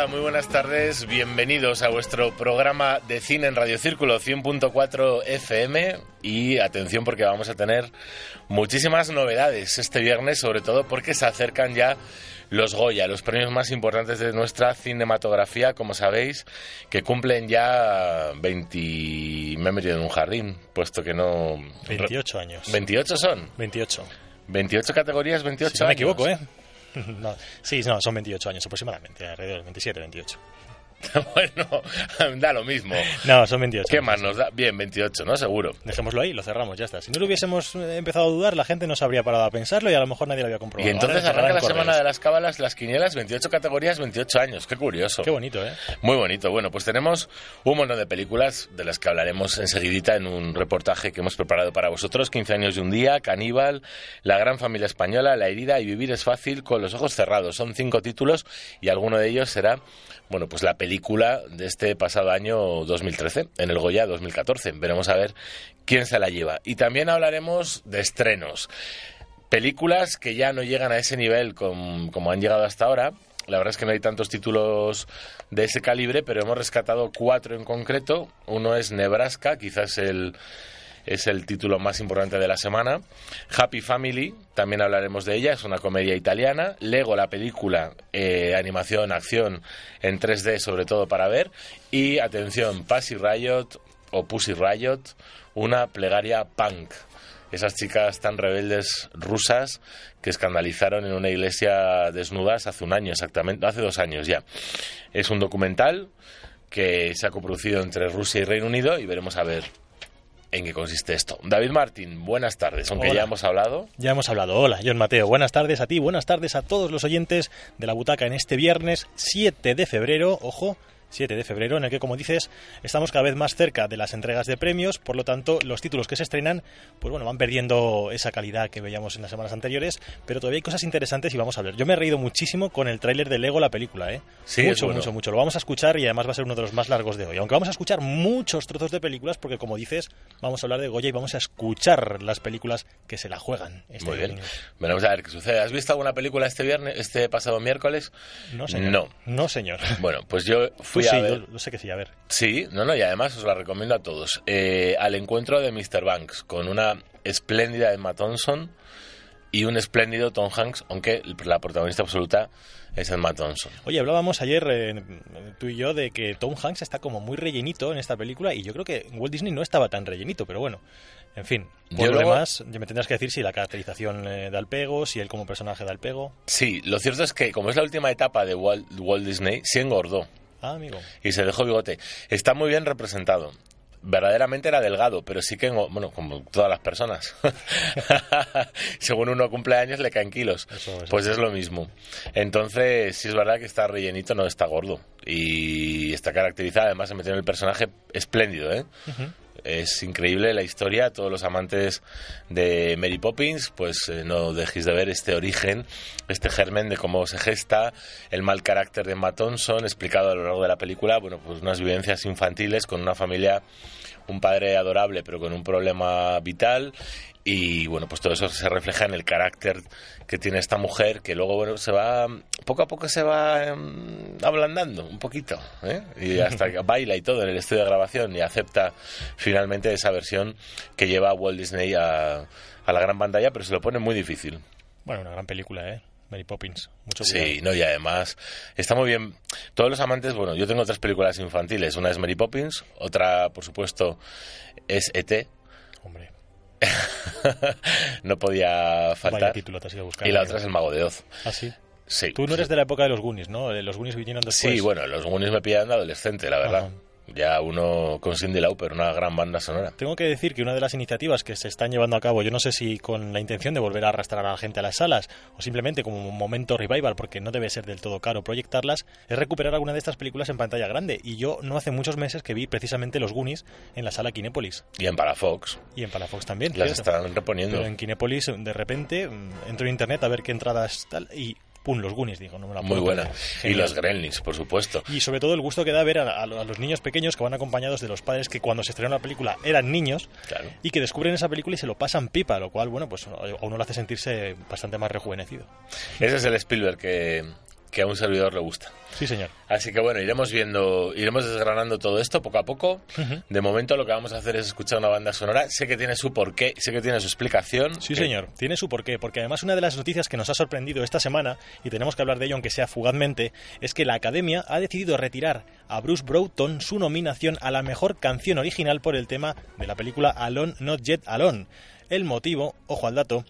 Hola, muy buenas tardes. Bienvenidos a vuestro programa de cine en Radio Círculo 100.4 FM. Y atención porque vamos a tener muchísimas novedades este viernes, sobre todo porque se acercan ya los Goya, los premios más importantes de nuestra cinematografía, como sabéis, que cumplen ya 20... Me he metido en un jardín, puesto que no... 28 años. ¿28 son? 28. 28 categorías, 28 Si no me años. equivoco, ¿eh? No, sí, no, son 28 años aproximadamente, alrededor, 27, 28. bueno, da lo mismo. No, son 28. ¿Qué más nos da? Bien, 28, ¿no? Seguro. Dejémoslo ahí, lo cerramos, ya está. Si no lo hubiésemos eh, empezado a dudar, la gente no se habría parado a pensarlo y a lo mejor nadie lo había comprobado. Y entonces Ahora arranca la semana de las cábalas, las quinielas, 28 categorías, 28 años. Qué curioso. Qué bonito, ¿eh? Muy bonito. Bueno, pues tenemos un montón de películas de las que hablaremos enseguidita en un reportaje que hemos preparado para vosotros. 15 años de un día, Caníbal, La gran familia española, La herida y Vivir es fácil con los ojos cerrados. Son cinco títulos y alguno de ellos será, bueno, pues la película de este pasado año 2013, en el Goya 2014. Veremos a ver quién se la lleva. Y también hablaremos de estrenos. Películas que ya no llegan a ese nivel com- como han llegado hasta ahora. La verdad es que no hay tantos títulos de ese calibre, pero hemos rescatado cuatro en concreto. Uno es Nebraska, quizás el, es el título más importante de la semana. Happy Family, también hablaremos de ella, es una comedia italiana. Lego, la película, eh, animación, acción en 3D, sobre todo para ver. Y atención, Pussy Riot o Pussy Riot, una plegaria punk. Esas chicas tan rebeldes rusas que escandalizaron en una iglesia desnudas hace un año exactamente, hace dos años ya. Es un documental que se ha coproducido entre Rusia y Reino Unido y veremos a ver en qué consiste esto. David Martín, buenas tardes, aunque Hola. ya hemos hablado. Ya hemos hablado. Hola, John Mateo. Buenas tardes a ti, buenas tardes a todos los oyentes de la butaca en este viernes 7 de febrero. Ojo. 7 de febrero, en el que, como dices, estamos cada vez más cerca de las entregas de premios, por lo tanto, los títulos que se estrenan, pues bueno, van perdiendo esa calidad que veíamos en las semanas anteriores, pero todavía hay cosas interesantes y vamos a ver. Yo me he reído muchísimo con el tráiler de Lego, la película, ¿eh? Sí, mucho, bueno. mucho, mucho. Lo vamos a escuchar y además va a ser uno de los más largos de hoy. Aunque vamos a escuchar muchos trozos de películas, porque como dices, vamos a hablar de Goya y vamos a escuchar las películas que se la juegan. este Muy bien. viernes. Veremos a ver qué sucede. ¿Has visto alguna película este viernes, este pasado miércoles? No, señor. No. No, señor. Bueno, pues yo Tú fui sí, a ver. yo, yo sé que sí, a ver. Sí, no, no, y además os la recomiendo a todos. Eh, al encuentro de Mr. Banks, con una espléndida Emma Thompson y un espléndido Tom Hanks, aunque la protagonista absoluta es Emma Thompson. Oye, hablábamos ayer eh, tú y yo de que Tom Hanks está como muy rellenito en esta película y yo creo que Walt Disney no estaba tan rellenito, pero bueno, en fin. Por Yo lo luego- demás, ya me tendrás que decir si la caracterización eh, da el pego, si él como personaje da el pego. Sí, lo cierto es que como es la última etapa de Walt, Walt Disney, se engordó Ah, amigo. y se dejó bigote. Está muy bien representado. Verdaderamente era delgado, pero sí que, bueno, como todas las personas. Según uno cumple años le caen kilos. Eso, eso. Pues es lo mismo. Entonces, sí es verdad que está rellenito, no está gordo. Y está caracterizado, además, se metió en el personaje espléndido, ¿eh? Es increíble la historia, todos los amantes de Mary Poppins, pues eh, no dejéis de ver este origen, este germen de cómo se gesta, el mal carácter de Emma Thompson, explicado a lo largo de la película, bueno, pues unas vivencias infantiles con una familia, un padre adorable pero con un problema vital y bueno, pues todo eso se refleja en el carácter que tiene esta mujer, que luego bueno, se va, poco a poco se va em, ablandando un poquito, ¿eh? y hasta que baila y todo en el estudio de grabación y acepta finalmente esa versión que lleva a Walt Disney a, a la gran pantalla, pero se lo pone muy difícil. Bueno, una gran película, ¿eh? Mary Poppins. Mucho sí, no, y además está muy bien. Todos los amantes, bueno, yo tengo otras películas infantiles. Una es Mary Poppins, otra, por supuesto, es E.T. No podía faltar. título te has ido a buscar, y la otra es El Mago de Oz. ¿Ah, sí? Sí. Tú no eres de la época de los Goonies, ¿no? Los Goonies vinieron después. Sí, bueno, los Goonies me pillan de adolescente, la verdad ya uno con Cindy Lauper, una gran banda sonora. Tengo que decir que una de las iniciativas que se están llevando a cabo, yo no sé si con la intención de volver a arrastrar a la gente a las salas o simplemente como un momento revival, porque no debe ser del todo caro proyectarlas, es recuperar alguna de estas películas en pantalla grande. Y yo no hace muchos meses que vi precisamente los Goonies en la sala Kinépolis. Y en Palafox. Y en Palafox también. Las están reponiendo. Pero en Kinépolis, de repente, mm, entro en internet a ver qué entradas tal y pum, los Goonies, digo, no me la Muy buena. Y los Gremlins, por supuesto. Y sobre todo el gusto que da ver a, los niños pequeños que van acompañados de los padres que cuando se estrenó la película eran niños y que descubren esa película y se lo pasan pipa, lo cual, bueno, pues a uno lo hace sentirse bastante más rejuvenecido. Ese es el Spielberg que, que a un servidor le gusta. Sí, señor. Así que bueno, iremos viendo, iremos desgranando todo esto poco a poco. De momento lo que vamos a hacer es escuchar una banda sonora. Sé que tiene su porqué, sé que tiene su explicación. Sí, señor, tiene su porqué, porque además una de las noticias que nos ha sorprendido esta semana, y tenemos que hablar de ello aunque sea fugazmente, es que la Academia ha decidido retirar a Bruce Broughton su nominación a la mejor canción original por el tema de la película Alone Not Yet Alone. El motivo, ojo al dato,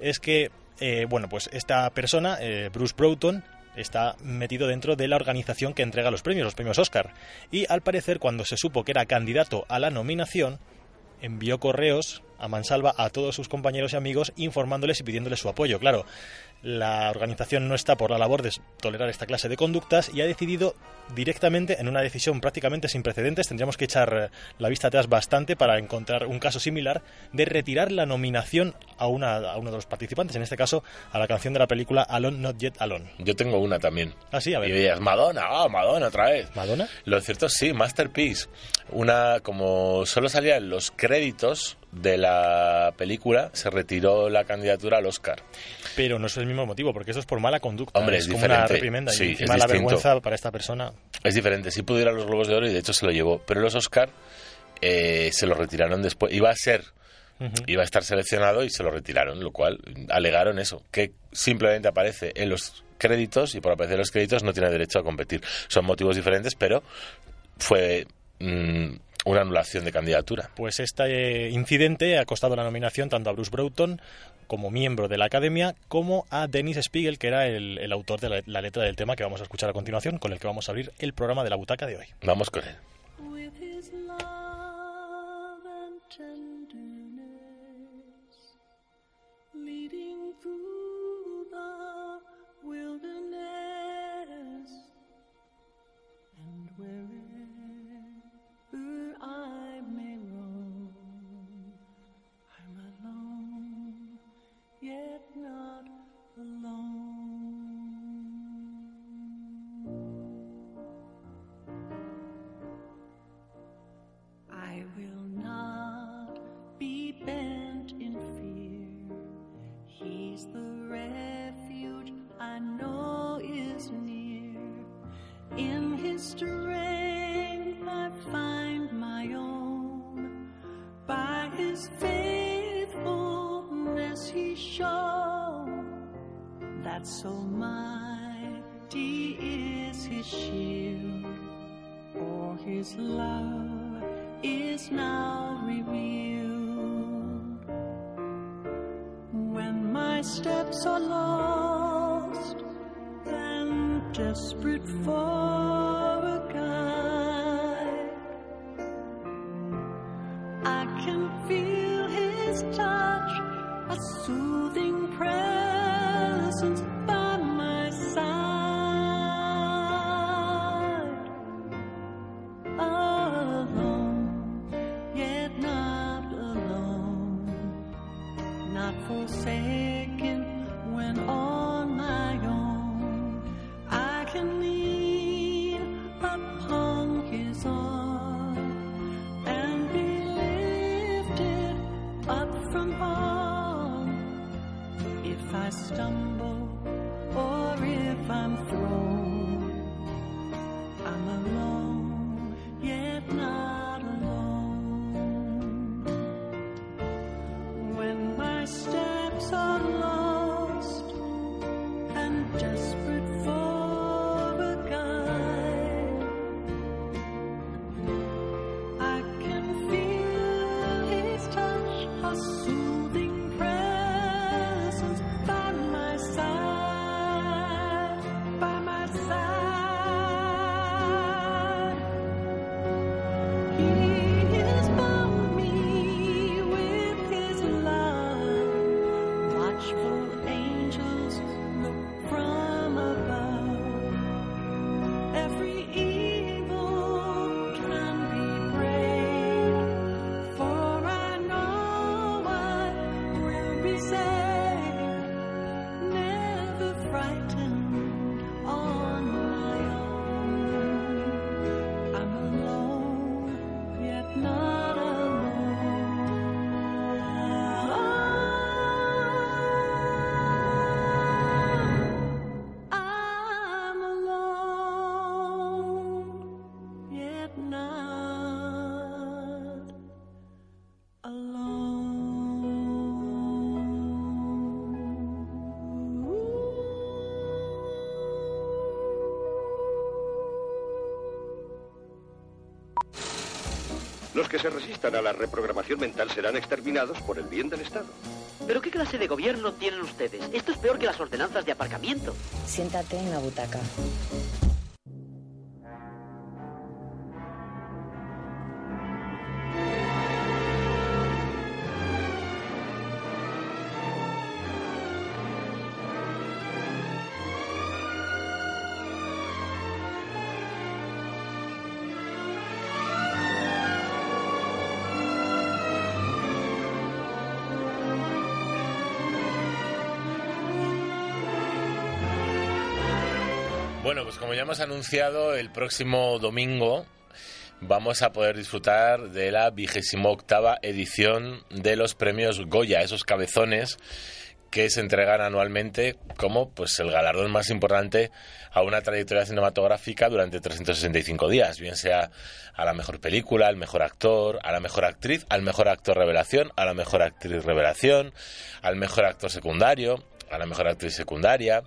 es que eh, bueno, pues esta persona, eh, Bruce Broughton, está metido dentro de la organización que entrega los premios, los premios Oscar. Y al parecer, cuando se supo que era candidato a la nominación, envió correos a mansalva a todos sus compañeros y amigos informándoles y pidiéndoles su apoyo. Claro, la organización no está por la labor de tolerar esta clase de conductas y ha decidido directamente, en una decisión prácticamente sin precedentes, tendríamos que echar eh, la vista atrás bastante para encontrar un caso similar, de retirar la nominación a, una, a uno de los participantes, en este caso a la canción de la película Alone Not Yet Alone. Yo tengo una también. Ah, sí, a ver. Y dirías, Madonna, ah, Madonna otra vez. ¿Madonna? Lo cierto sí, Masterpiece. Una, como solo salía en los créditos, de la película se retiró la candidatura al Oscar. Pero no es el mismo motivo, porque eso es por mala conducta. Hombre, es, como una reprimenda y encima la vergüenza para esta persona. Es diferente. Sí pudiera los Globos de Oro y de hecho se lo llevó, pero los Oscar eh, se lo retiraron después. Iba a ser Iba a estar seleccionado y se lo retiraron, lo cual alegaron eso, que simplemente aparece en los créditos y por aparecer en los créditos no tiene derecho a competir. Son motivos diferentes, pero fue mm, una anulación de candidatura. Pues este incidente ha costado la nominación tanto a Bruce Broughton como miembro de la academia como a Dennis Spiegel, que era el, autor de la, letra del tema que vamos a escuchar a continuación, con el que vamos a abrir el programa de la butaca de hoy. Vamos con él. So almighty is his shield, or his love is now revealed. When my steps are lost and desperate fall. Los que se resistan a la reprogramación mental serán exterminados por el bien del Estado. ¿Pero qué clase de gobierno tienen ustedes? Esto es peor que las ordenanzas de aparcamiento. Siéntate en la butaca. Pues como ya hemos anunciado, el próximo domingo vamos a poder disfrutar de la vigésimo octava edición de los premios Goya, esos cabezones que se entregan anualmente como pues el galardón más importante a una trayectoria cinematográfica durante 365 días, bien sea a la mejor película, al mejor actor, a la mejor actriz, al mejor actor revelación, a la mejor actriz revelación, al mejor actor secundario, a la mejor actriz secundaria,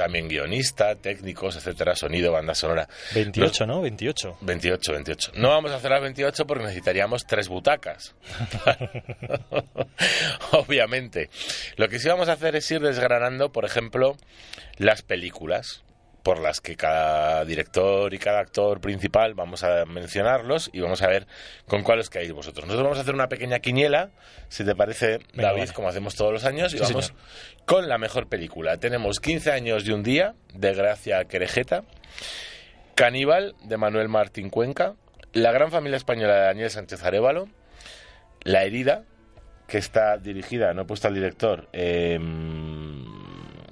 también guionista, técnicos, etcétera, sonido, banda sonora. 28, ¿no? 28. 28, 28. No vamos a hacer las 28 porque necesitaríamos tres butacas. Obviamente. Lo que sí vamos a hacer es ir desgranando, por ejemplo, las películas por las que cada director y cada actor principal vamos a mencionarlos y vamos a ver con cuáles caéis vosotros. Nosotros vamos a hacer una pequeña quiniela, si te parece, Venga, David, vale. como hacemos todos los años, y vamos señor. con la mejor película. Tenemos 15 años y un día, de Gracia Querejeta, Caníbal, de Manuel Martín Cuenca, La gran familia española de Daniel Sánchez Arevalo, La herida, que está dirigida, no he puesto al director, eh,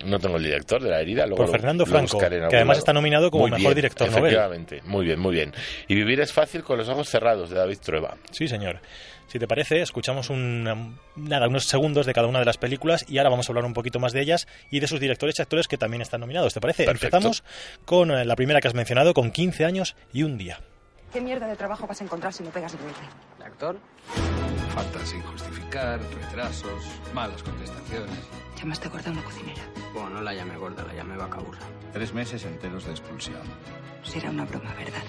no tengo el director de La herida, luego Por Fernando lo Franco, que además lado. está nominado como Muy mejor bien, director novel. Efectivamente, muy bien, muy bien. Y Vivir es fácil con los ojos cerrados, de David Trueba. Sí, señor. Si te parece, escuchamos un- nada, unos segundos de cada una de las películas y ahora vamos a hablar un poquito más de ellas y de sus directores y actores que también están nominados. ¿Te parece? Perfecto. Empezamos con eh, la primera que has mencionado, con 15 años y un día. ¿Qué mierda de trabajo vas a encontrar si no pegas el actor? Faltas sin justificar, retrasos, malas contestaciones. Llamaste gorda a una cocinera. Bueno, no la llamé gorda, la llamé vaca burra. Tres meses enteros de expulsión. Será una broma, ¿verdad?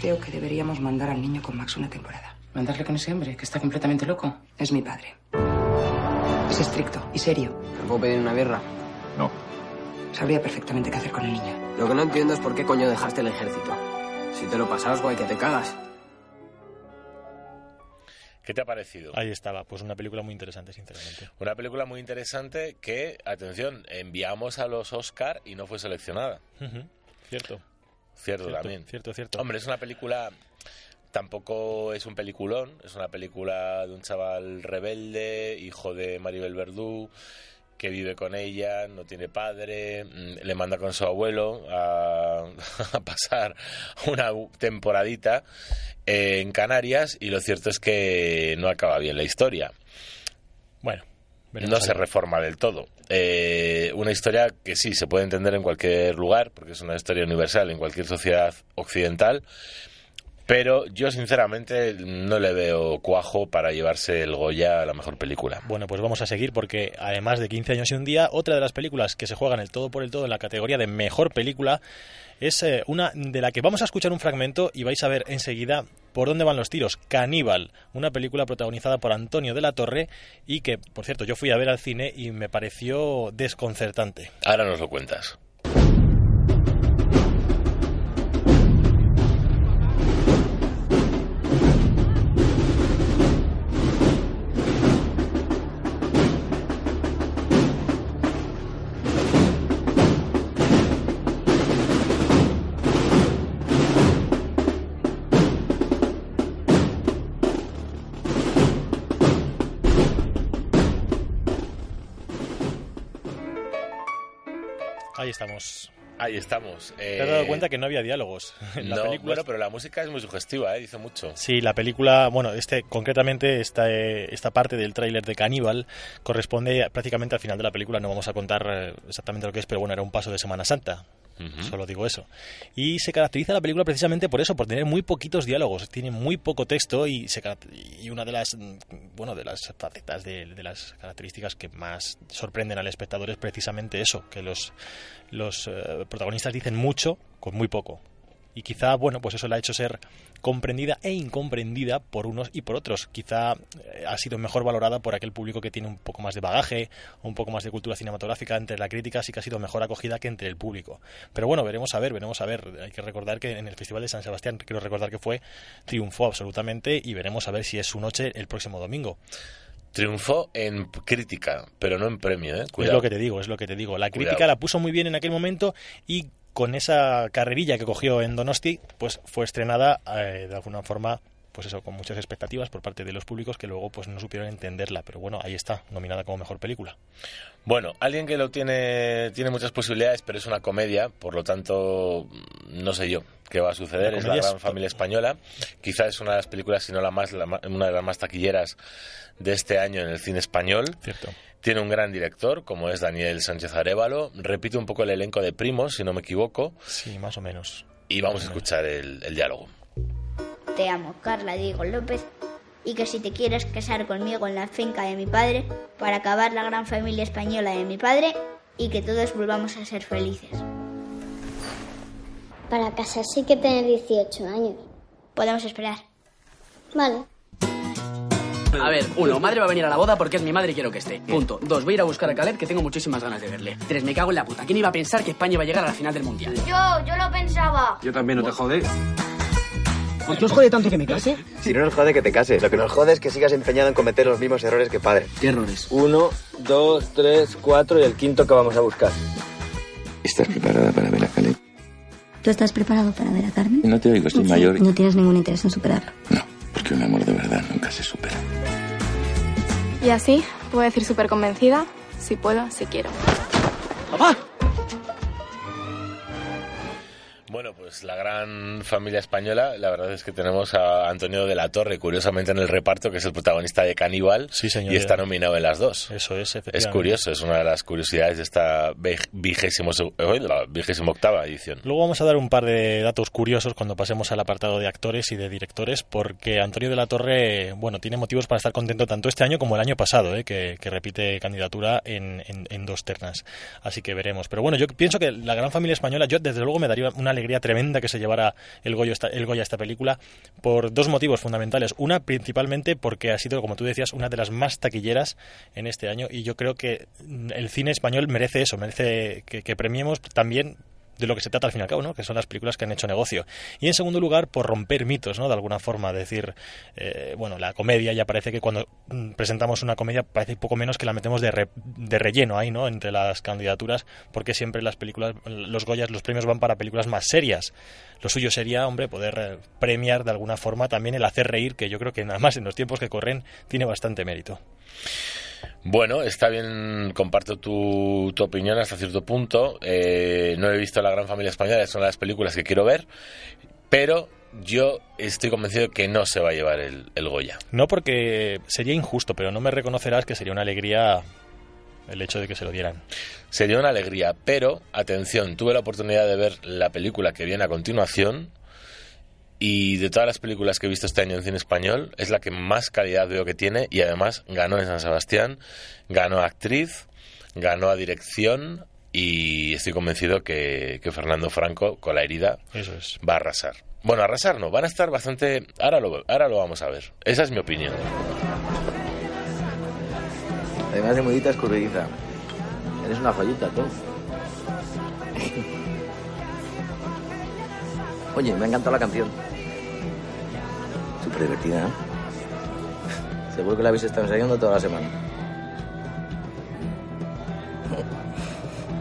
Creo que deberíamos mandar al niño con Max una temporada. ¿Mandarle con ese hombre que está completamente loco? Es mi padre. Es estricto y serio. ¿Me puedo pedir una birra? No. Sabría perfectamente qué hacer con el niño. Lo que no entiendo es por qué coño dejaste el ejército. Si te lo pasas, guay, que te cagas. ¿Qué te ha parecido? Ahí estaba, pues una película muy interesante, sinceramente. Una película muy interesante que, atención, enviamos a los Oscar y no fue seleccionada. Ujú, Cierto. Cierto, Cierto, también. cierto, cierto. Hombre, es una película. Tampoco es un peliculón, es una película de un chaval rebelde, hijo de Maribel Verdú, que vive con ella, no tiene padre, mm, le manda con su abuelo a, a pasar una temporadita eh, en Canarias y lo cierto es que no acaba bien la historia. Bueno, no se reforma del todo. Eh, una historia que sí se puede entender en cualquier lugar, porque es una historia universal en cualquier sociedad occidental, pero yo sinceramente no le veo cuajo para llevarse el Goya a la mejor película. Bueno, pues vamos a seguir porque además de 15 años y un día, otra de las películas que se juegan el todo por el todo en la categoría de mejor película es eh, una de la que vamos a escuchar un fragmento y vais a ver enseguida por dónde van los tiros. Caníbal, una película protagonizada por Antonio de la Torre y que, por cierto, yo fui a ver al cine y me pareció desconcertante. Ahora nos lo cuentas. Estamos. Ahí estamos. Te has dado cuenta que no había diálogos en la no, película. Bueno, pero la música es muy sugestiva, ¿eh? dice mucho. Sí, la película, bueno, este concretamente esta, eh, esta parte del tráiler de Caníbal corresponde prácticamente al final de la película. No vamos a contar eh, exactamente lo que es, pero bueno, era un paso de Semana Santa. Solo digo eso. Y se caracteriza la película precisamente por eso, por tener muy poquitos diálogos, tiene muy poco texto y, se, y una de las mm, bueno de las facetas de, las características que más sorprenden al espectador es precisamente eso, que los los eh, protagonistas dicen mucho con muy poco. Y quizá, bueno, pues eso la ha hecho ser comprendida e incomprendida por unos y por otros. Quizá eh, ha sido mejor valorada por aquel público que tiene un poco más de bagaje, un poco más de cultura cinematográfica. Entre la crítica sí que ha sido mejor acogida que entre el público. Pero bueno, veremos a ver, veremos a ver. Hay que recordar que en el Festival de San Sebastián, quiero recordar que fue, triunfó absolutamente y veremos a ver si es su noche el próximo domingo. Triunfó en crítica, pero no en premio, ¿eh? Es lo que te digo, es lo que te digo. La crítica Cuidado. la puso muy bien en aquel momento y con esa carrerilla que cogió en Donosti, pues fue estrenada eh, de alguna forma pues eso, con muchas expectativas por parte de los públicos que luego pues no supieron entenderla, pero bueno, ahí está, nominada como mejor película. Bueno, alguien que lo tiene tiene muchas posibilidades, pero es una comedia, por lo tanto no sé yo qué va a suceder, es la gran familia española, quizás es una de las películas, si no la más la, una de las más taquilleras de este año en el cine español. Cierto. Tiene un gran director, como es Daniel Sánchez Arevalo. Repite un poco el elenco de Primos, si no me equivoco. Sí, más o menos. Y vamos a escuchar el, el diálogo. Te amo, Carla Diego López, y que si te quieres casar conmigo en la finca de mi padre, para acabar la gran familia española de mi padre, y que todos volvamos a ser felices. Para casarse hay que tener 18 años. Podemos esperar. Vale. A ver, uno, madre va a venir a la boda porque es mi madre y quiero que esté. Punto. Dos, voy a ir a buscar a Caleb que tengo muchísimas ganas de verle. Tres, me cago en la puta. ¿Quién iba a pensar que España iba a llegar a la final del mundial? Yo, yo lo pensaba. Yo también, no te jodes. ¿Por qué os jode tanto que me case? Si no nos jode que te cases, lo que nos jode es que sigas empeñado en cometer los mismos errores que padre. ¿Qué errores? Uno, dos, tres, cuatro y el quinto que vamos a buscar. ¿Estás preparada para ver a Caleb? ¿Tú estás preparado para ver a Carmen? No te oigo, estoy mayor. Y... No tienes ningún interés en superarlo. No, porque un amor de verdad nunca se supera. Y así, puedo decir súper convencida, si puedo, si quiero. ¡Papá! Bueno, pues la gran familia española, la verdad es que tenemos a Antonio de la Torre, curiosamente en el reparto, que es el protagonista de Caníbal, sí, y está nominado en las dos. Eso es, Es curioso, es una de las curiosidades de esta vigésimo, la vigésimo octava edición. Luego vamos a dar un par de datos curiosos cuando pasemos al apartado de actores y de directores, porque Antonio de la Torre, bueno, tiene motivos para estar contento tanto este año como el año pasado, ¿eh? que, que, repite candidatura en, en, en dos ternas. Así que veremos. Pero bueno, yo pienso que la gran familia española, yo desde luego me daría una alegría tremenda que se llevara el Goya, esta, el Goya esta película por dos motivos fundamentales. Una, principalmente porque ha sido, como tú decías, una de las más taquilleras en este año y yo creo que el cine español merece eso, merece que premiemos también de lo que se trata al fin y al cabo, ¿no? que son las películas que han hecho negocio. Y en segundo lugar, por romper mitos, ¿no? de alguna forma, decir, eh, bueno, la comedia ya parece que cuando presentamos una comedia parece poco menos que la metemos de, re, de relleno ahí, ¿no? entre las candidaturas, porque siempre las películas, los Goyas, los premios van para películas más serias. Lo suyo sería, hombre, poder premiar de alguna forma también el hacer reír, que yo creo que nada más en los tiempos que corren tiene bastante mérito. Bueno, está bien, comparto tu, tu opinión hasta cierto punto. Eh, no he visto La Gran Familia Española, son las películas que quiero ver, pero yo estoy convencido que no se va a llevar el, el, Goya. No porque sería injusto, pero no me reconocerás que sería una alegría el hecho de que se lo dieran. Sería una alegría, pero atención, tuve la oportunidad de ver la película que viene a continuación y de todas las películas que he visto este año en cine español es la que más calidad veo que tiene y además ganó en San Sebastián, ganó a actriz, ganó a dirección y estoy convencido que, que Fernando Franco con la herida Eso es. va a arrasar. Bueno, arrasar no, van a estar bastante... Ahora lo, ahora lo vamos a ver. Esa es mi opinión. Además de mudita escurridiza. Eres una joyita, tú. Oye, me ha encantado la canción. Súper divertida. Seguro que la habéis estado ensayando toda la semana.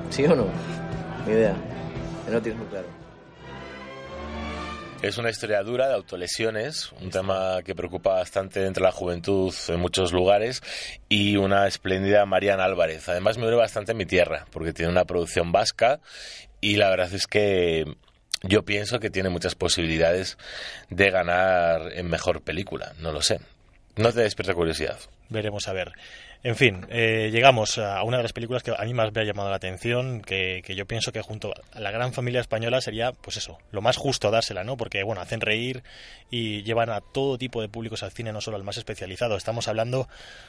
¿Sí o no? Ni idea. No tienes muy claro. Es una historia dura de autolesiones, un tema que preocupa bastante entre la juventud en muchos lugares y una espléndida Mariana Álvarez. Además me duele bastante mi tierra porque tiene una producción vasca y la verdad es que yo pienso que tiene muchas posibilidades de ganar en mejor película. No lo sé. No te despierta curiosidad. Veremos a ver. En fin, eh, llegamos a una de las películas que a mí más me ha llamado la atención, que, que, yo pienso que junto a la gran familia española sería, pues eso, lo más justo dársela, ¿no? Porque, bueno, hacen reír y llevan a todo tipo de públicos al cine, no solo al más especializado. Estamos hablando,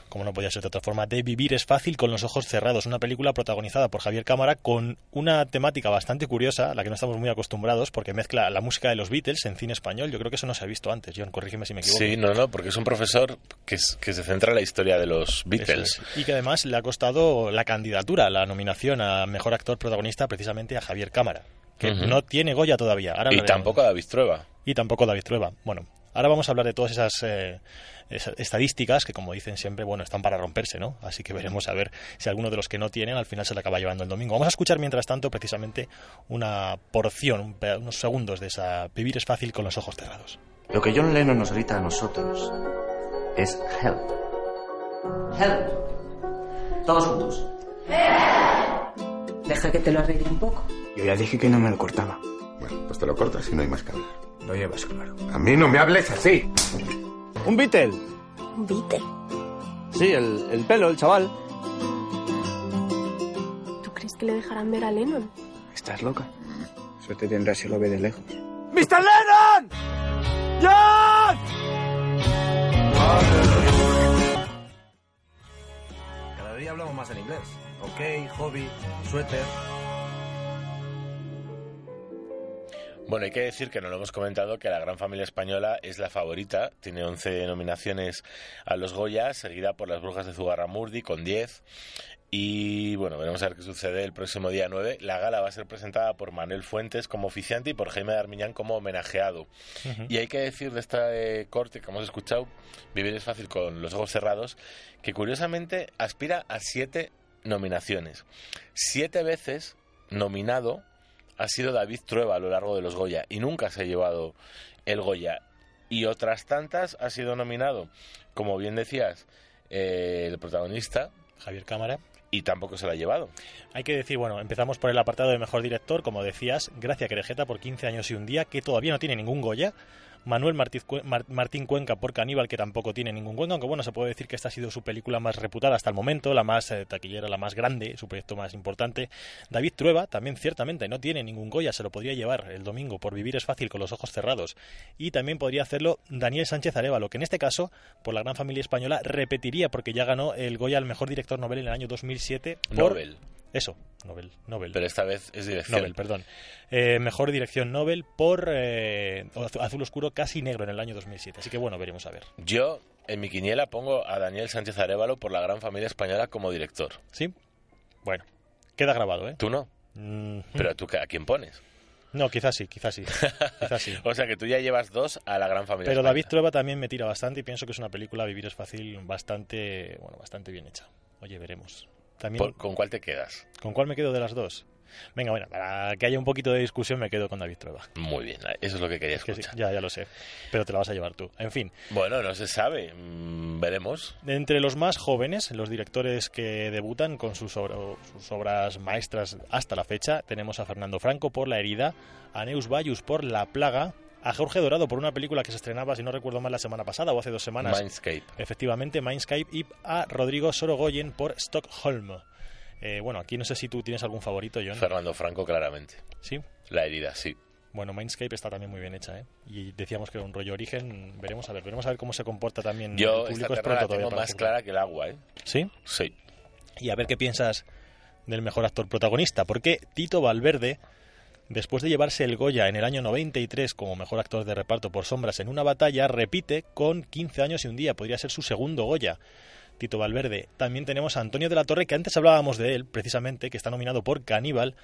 como no podía ser de otra forma, de Vivir es fácil con los ojos cerrados, una película protagonizada por Javier Cámara con una temática bastante curiosa, a la que no estamos muy acostumbrados, porque mezcla la música de los Beatles en cine español. Yo creo que eso no se ha visto antes, John, corrígeme si me equivoco. Sí, no, no, porque es un profesor que, es, que se centra en la historia de los Beatles. Y que además le ha costado la candidatura, la nominación a mejor actor protagonista precisamente a Javier Cámara, que uh -huh. no tiene Goya todavía. Ahora y tampoco a David Trueba. Y tampoco a David Trueba. Bueno, ahora vamos a hablar de todas esas, eh, esas, estadísticas que, como dicen siempre, bueno, están para romperse, ¿no? Así que veremos a ver si alguno de los que no tienen al final se le acaba llevando el domingo. Vamos a escuchar, mientras tanto, precisamente una porción, un, unos segundos de esa Vivir es fácil con los ojos cerrados. Lo que John Lennon nos grita a nosotros es help. Help. Todos juntos. Deja que te lo arregle un poco. Yo ya dije que no me lo cortaba. Bueno, pues te lo cortas y no hay más que hablar. Lo llevas claro. A mí no me hables así. ¿Un Beatle? ¿Un Beatle? Sí, el, el pelo, el chaval. ¿Tú crees que le dejarán ver a Lennon? ¿Estás loca? Suerte tendrás si lo ve de lejos. ¡Mr. Lennon! ¡John! Hablamos más en inglés. Ok, hobby, suéter. Bueno, hay que decir que no lo hemos comentado que la gran familia española es la favorita. Tiene 11 nominaciones a los Goya, seguida por las Brujas de Zugarramurdi con 10. Y bueno, veremos a ver qué sucede el próximo día 9. La gala va a ser presentada por Manuel Fuentes como oficiante y por Jaime de Armiñán como homenajeado. Uh -huh. Y hay que decir de este corte que hemos escuchado, Vivir es fácil con los ojos cerrados, que curiosamente aspira a siete nominaciones. Siete veces nominado ha sido David Trueba a lo largo de los Goya y nunca se ha llevado el Goya. Y otras tantas ha sido nominado, como bien decías, eh, el protagonista, Javier Cámara. Y tampoco se lo ha llevado. Hay que decir, bueno, empezamos por el apartado de mejor director, como decías, Gracia Querejeta por 15 años y un día, que todavía no tiene ningún Goya. Manuel Martín Cuenca por Caníbal, que tampoco tiene ningún Goya, aunque bueno, se puede decir que esta ha sido su película más reputada hasta el momento, la más eh, taquillera, la más grande, su proyecto más importante. David Trueba también ciertamente no tiene ningún Goya, se lo podría llevar el domingo por Vivir es fácil con los ojos cerrados. Y también podría hacerlo Daniel Sánchez Arevalo, que en este caso, por la gran familia española, repetiría porque ya ganó el Goya al mejor director Nobel en el año 2007 por... Nobel. Eso, Nobel, Nobel. Pero esta vez es dirección. Nobel, perdón. Eh, mejor dirección Nobel por eh, Azul Oscuro casi negro en el año 2007. Así que bueno, veremos a ver. Yo, en mi quiniela, pongo a Daniel Sánchez Arevalo por la gran familia española como director. Sí. Bueno, queda grabado, ¿eh? Tú no. Mm -hmm. Pero tú, ¿a quién pones? No, quizás sí, quizás sí. quizás sí. o sea que tú ya llevas dos a la gran familia. Pero española. David Trueba también me tira bastante y pienso que es una película, Vivir es fácil, bastante, bueno, bastante bien hecha. Oye, veremos. También, ¿Por, ¿Con cuál te quedas? ¿Con cuál me quedo de las dos? Venga, bueno, para que haya un poquito de discusión me quedo con David Trueba. Muy bien, eso es lo que quería escuchar. Que sí, ya, ya lo sé, pero te la vas a llevar tú. En fin. Bueno, no se sabe, mm, veremos. Entre los más jóvenes, los directores que debutan con sus, obra, sus, obras maestras hasta la fecha, tenemos a Fernando Franco por La herida, a Neus Bayus por La plaga, a Jorge Dorado por una película que se estrenaba, si no recuerdo mal, la semana pasada o hace dos semanas. Mindscape. Efectivamente, Mindscape. Y a Rodrigo Sorogoyen por Stockholm. Eh, bueno, aquí no sé si tú tienes algún favorito, John. Fernando Franco, claramente. ¿Sí? La herida, sí. Bueno, Mindscape está también muy bien hecha, ¿eh? Y decíamos que era un rollo origen. Veremos a ver, veremos a ver cómo se comporta también Yo el público. esta Es la tengo más clara que el agua, ¿eh? ¿Sí? Sí. Y a ver qué piensas del mejor actor protagonista, porque Tito Valverde, después de llevarse el Goya en el año 93 como mejor actor de reparto por Sombras en una batalla, repite con 15 años y un día. Podría ser su segundo Goya. Tito Valverde. También tenemos a Antonio de la Torre, que antes hablábamos de él, precisamente, que está nominado por Caníbal,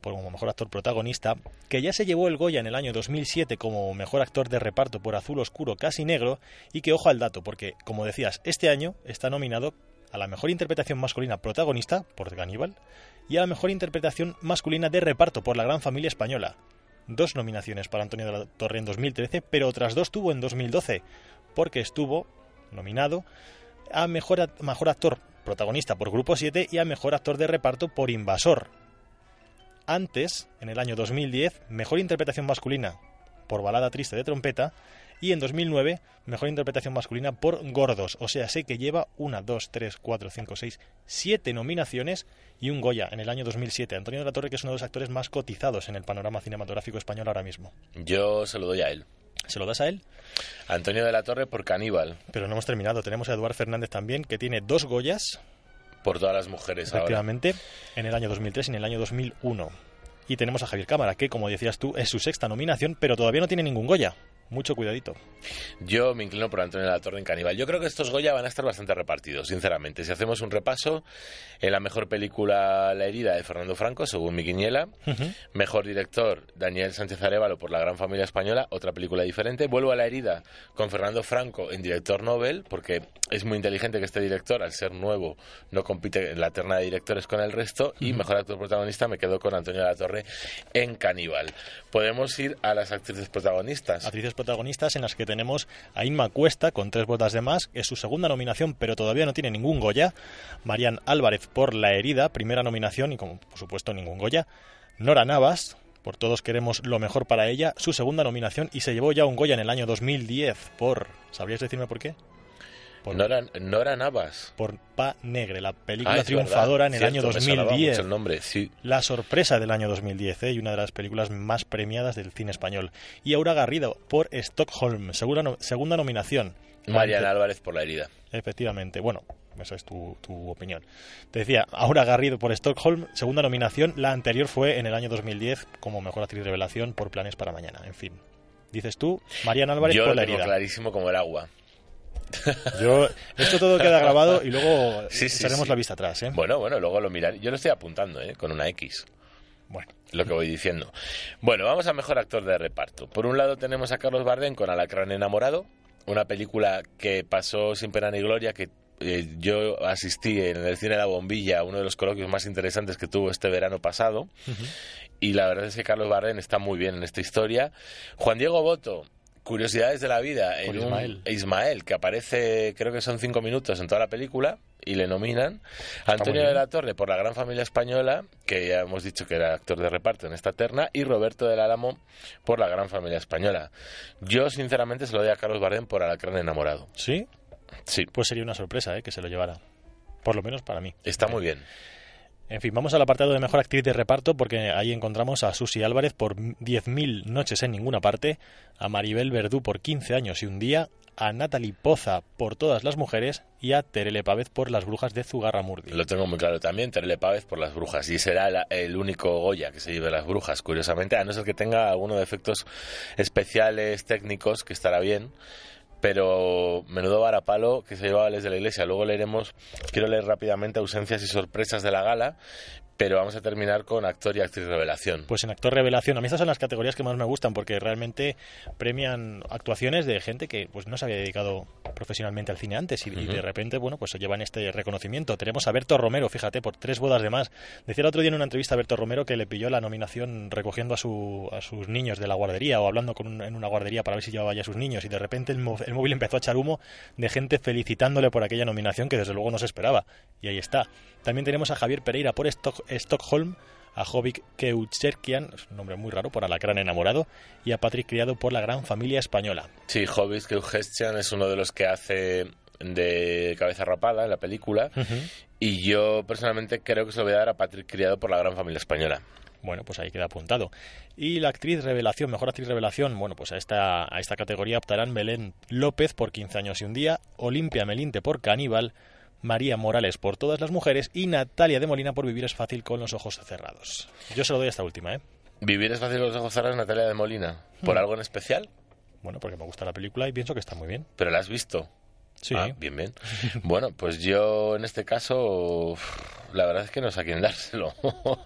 por como mejor actor protagonista, que ya se llevó el Goya en el año 2007 como mejor actor de reparto por Azul Oscuro Casi Negro, y que ojo al dato, porque, como decías, este año está nominado a la mejor interpretación masculina protagonista por Caníbal y a la mejor interpretación masculina de reparto por La Gran Familia Española. Dos nominaciones para Antonio de la Torre en 2013, pero otras dos tuvo en 2012, porque estuvo nominado a mejor, mejor actor protagonista por Grupo 7 y a mejor actor de reparto por Invasor. Antes, en el año 2010, mejor interpretación masculina por Balada Triste de Trompeta y en 2009, mejor interpretación masculina por Gordos. O sea, sé que lleva una, dos, tres, cuatro, cinco, seis, siete nominaciones y un Goya en el año 2007. Antonio de la Torre, que es uno de los actores más cotizados en el panorama cinematográfico español ahora mismo. Yo se lo doy a él. ¿Se lo das a él? Antonio de la Torre por Caníbal. Pero no hemos terminado. Tenemos a Eduard Fernández también, que tiene dos Goyas, Por todas las mujeres ahora. efectivamente, en el año 2003 y en el año 2001. Y tenemos a Javier Cámara, que, como decías tú, es su sexta nominación, pero todavía no tiene ningún Goya. Mucho cuidadito. Yo me inclino por Antonio de la Torre en Caníbal. Yo creo que estos Goya van a estar bastante repartidos, sinceramente. Si hacemos un repaso, en la mejor película La herida de Fernando Franco, según mi quiniela. Mejor director, Daniel Sánchez Arevalo por La Gran Familia Española, otra película diferente. Vuelvo a La herida con Fernando Franco en director Nobel, porque es muy inteligente que este director, al ser nuevo, no compite en la terna de directores con el resto. Y mejor actor protagonista me quedo con Antonio de la Torre en Caníbal. Podemos ir a las actrices protagonistas. Actrices protagonistas en las que tenemos a Inma Cuesta con tres botas de más, es su segunda nominación, pero todavía no tiene ningún Goya. Marian Álvarez por La herida, primera nominación y como por supuesto ningún Goya. Nora Navas, por todos queremos lo mejor para ella, su segunda nominación y se llevó ya un Goya en el año 2010 por... ¿Sabrías decirme por qué? Nora, Nora Navas. Por Pa Negre, la película Ah, triunfadora en el año Cierto, me sonaba 2010. mucho el nombre, sí. La sorpresa del año 2010 ¿eh? y una de las películas más premiadas del cine español. Y Aura Garrido por Stockholm, segunda, no- segunda nominación. Mariana Álvarez por la herida. Efectivamente, bueno, esa es tu, tu opinión. Te decía, Aura Garrido por Stockholm, segunda nominación. La anterior fue en el año 2010 como mejor actriz revelación por Planes para Mañana. En fin, dices tú, Mariana Álvarez Yo por lo la tengo herida. clarísimo como el agua. Yo, esto todo queda grabado y luego Sí, echaremos sí. la vista atrás. ¿eh? Bueno, bueno, luego lo miraré. Yo lo estoy apuntando, ¿eh? Con una X. Bueno. Lo que voy diciendo. Bueno, vamos a mejor actor de reparto. Por un lado tenemos a Carlos Bardem con Alacrán enamorado, una película que pasó sin pena ni gloria, que eh, yo asistí en el cine La Bombilla a uno de los coloquios más interesantes que tuvo este verano pasado. Y la verdad es que Carlos Bardem está muy bien en esta historia. Juan Diego Boto, curiosidades de la vida. Un- Ismael. Ismael, que aparece, creo que son cinco minutos en toda la película y le nominan. Antonio de la Torre por la gran familia española, que ya hemos dicho que era actor de reparto en esta terna, y Roberto del Álamo por la gran familia española. Yo, sinceramente, se lo doy a Carlos Bardem por Alacrán enamorado. ¿Sí? Sí. Pues sería una sorpresa ¿eh? que se lo llevara. Por lo menos para mí. Está muy bien. En fin, vamos al apartado de mejor actriz de reparto porque ahí encontramos a Susi Álvarez por 10.000 noches en ninguna parte, a Maribel Verdú por 15 años y un día, a Natalie Poza por todas las mujeres y a Terele Pávez por las brujas de Zugarramurdi. Lo tengo muy claro también, Terele Pávez por las brujas. Y será el único Goya que se lleve las brujas, curiosamente, a no ser que tenga alguno de efectos especiales, técnicos, que estará bien. Pero menudo varapalo que se llevaba desde la iglesia. Luego leeremos, quiero leer rápidamente ausencias y sorpresas de la gala, pero vamos a terminar con actor y actriz revelación. Pues en actor revelación, a mí estas son las categorías que más me gustan porque realmente premian actuaciones de gente que pues no se había dedicado profesionalmente al cine antes y, de repente, bueno, pues se llevan este reconocimiento. Tenemos a Berto Romero, fíjate, por tres bodas de más. Decía el otro día en una entrevista a Berto Romero que le pilló la nominación recogiendo a, su, a sus niños de la guardería o hablando con un- en una guardería para ver si llevaba ya a sus niños y de repente el, el móvil empezó a echar humo de gente felicitándole por aquella nominación que desde luego no se esperaba. Y ahí está. También tenemos a Javier Pereira por Stock- Stockholm, a Jovic Keucherkian, es un nombre muy raro, por Alacrán enamorado, y a Patrick Criado por La Gran Familia Española. Sí, Hobbes Gestian es uno de los que hace de cabeza rapada en la película. Y yo personalmente creo que se lo voy a dar a Patrick Criado por la gran familia española. Bueno, pues ahí queda apuntado. Y la actriz revelación, mejor actriz revelación, bueno, pues a esta, a esta categoría optarán Belén López por 15 años y un día, Olimpia Melinte por Caníbal, María Morales por Todas las Mujeres y Natalia de Molina por Vivir es fácil con los ojos cerrados. Yo se lo doy a esta última, ¿eh? Vivir es fácil con los ojos cerrados, Natalia de Molina. ¿Por Hmm. algo en especial? Bueno, porque me gusta la película y pienso que está muy bien. ¿Pero la has visto? Sí. Ah, bien, bien. Bueno, pues yo en este caso, la verdad es que no sé a quién dárselo.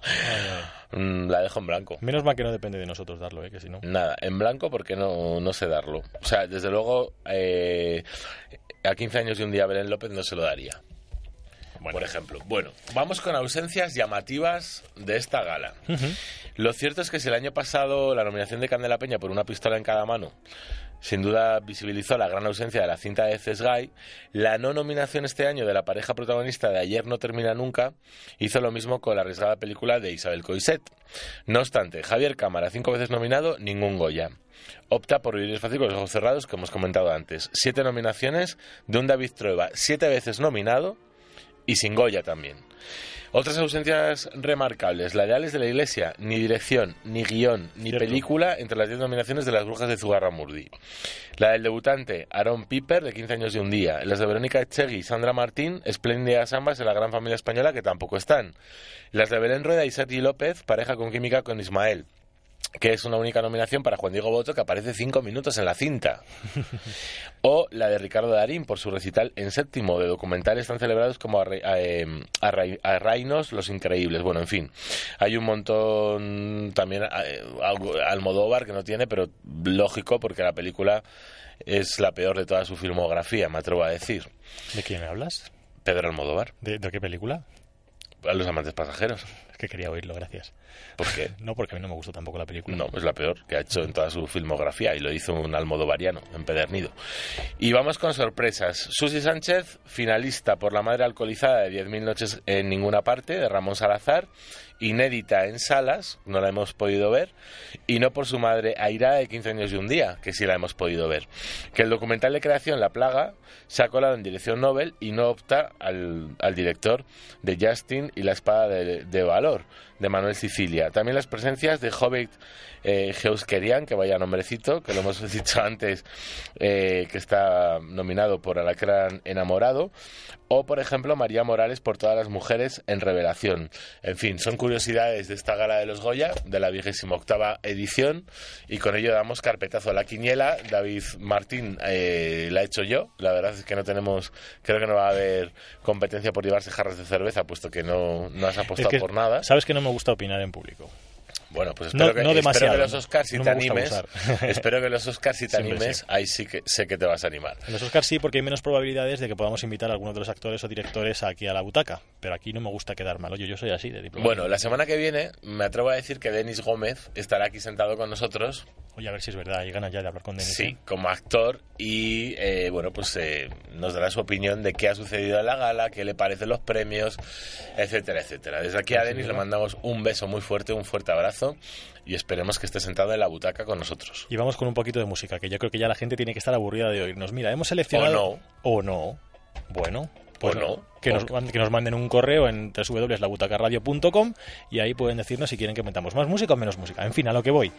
Mm, la dejo en blanco. Menos mal que no depende de nosotros darlo, ¿eh? que si no. Nada, en blanco porque no, no sé darlo. O sea, desde luego, eh, a 15 años y un día Belén López no se lo daría. Por ejemplo. Bueno, vamos con ausencias llamativas de esta gala. Lo cierto es que si el año pasado la nominación de Candela Peña por una pistola en cada mano sin duda visibilizó la gran ausencia de la cinta de Cesgay, la no nominación este año de la pareja protagonista de Ayer no termina nunca hizo lo mismo con la arriesgada película de Isabel Coiset. No obstante, Javier Cámara, cinco veces nominado, ningún Goya. Opta por Vivir fácil con los ojos cerrados, que hemos comentado antes. Siete nominaciones de un David Trueba, siete veces nominado y sin Goya también. Otras ausencias remarcables, la de Alex de la Iglesia, ni dirección, ni guion, ni Cierto. película entre las 10 nominaciones de las brujas de Zugarramurdi. La del debutante, Aaron Piper, de 15 años y un día. Las de Verónica Echegui y Sandra Martín, espléndidas ambas en la gran familia española, que tampoco están. Las de Belén Rueda y Sergi López, pareja con química con Ismael que es una única nominación para Juan Diego Boto, que aparece cinco minutos en la cinta. O la de Ricardo Darín, por su recital en séptimo de documentales tan celebrados como a, eh, Arrainos, Los Increíbles. Bueno, en fin, hay un montón también, eh, Almodóvar, que no tiene, pero lógico, porque la película es la peor de toda su filmografía, me atrevo a decir. ¿De quién hablas? Pedro Almodóvar, ¿De, de qué película? a los amantes pasajeros. Que quería oírlo, gracias. ¿Por qué? No, porque a mí no me gustó tampoco la película. No, es la peor que ha hecho en toda su filmografía y lo hizo un almodovariano, empedernido. Y vamos con sorpresas. Susi Sánchez, finalista por La madre alcoholizada de 10.000 noches en ninguna parte, de Ramón Salazar, inédita en salas, no la hemos podido ver, y no por su madre airada de 15 años y un día, que sí la hemos podido ver. Que el documental de creación La Plaga se ha colado en dirección Nobel y no opta al, al director de Justin y la espada de, de valor de Manuel Sicilia. También las presencias de Hobbit eh, Geuskerian, que vaya nombrecito, que lo hemos dicho antes, eh, que está nominado por Alacrán Enamorado, o por ejemplo María Morales por todas las mujeres en revelación. En fin, son curiosidades de esta gala de los Goya, de la vigésima octava edición, y con ello damos carpetazo a la quiniela. David Martín eh, la he hecho yo, la verdad es que no tenemos, creo que no va a haber competencia por llevarse jarras de cerveza, puesto que no, no has apostado Es que, por nada. Sabes que no me gusta opinar en público. Bueno, pues No- espero, que, no espero demasiado, que los Oscars si no te animes. espero que los Oscars si te Siempre animes, sí. ahí sí que sé que te vas a animar. En los Oscars sí, porque hay menos probabilidades de que podamos invitar a algunos de los actores o directores aquí a la butaca. Pero aquí no me gusta quedar mal. Oye, yo soy así de diplomático. Bueno, la semana que viene me atrevo a decir que Denis Gómez estará aquí sentado con nosotros. Oye, a ver si es verdad. Hay ganas ya de hablar con Denis. Sí, ¿eh? como actor y eh, bueno, pues eh, nos dará su opinión de qué ha sucedido en la gala, qué le parecen los premios, etcétera, etcétera. Desde aquí a sí, Denis le mandamos un beso muy fuerte, un fuerte abrazo y esperemos que esté sentado en la butaca con nosotros. Y vamos con un poquito de música, que yo creo que ya la gente tiene que estar aburrida de oírnos. Mira, hemos seleccionado... O no. O no. Bueno. Pues no. Que nos, que nos manden un correo en www.labutacaradio.com y ahí pueden decirnos si quieren que metamos más música o menos música. En fin, a lo que voy.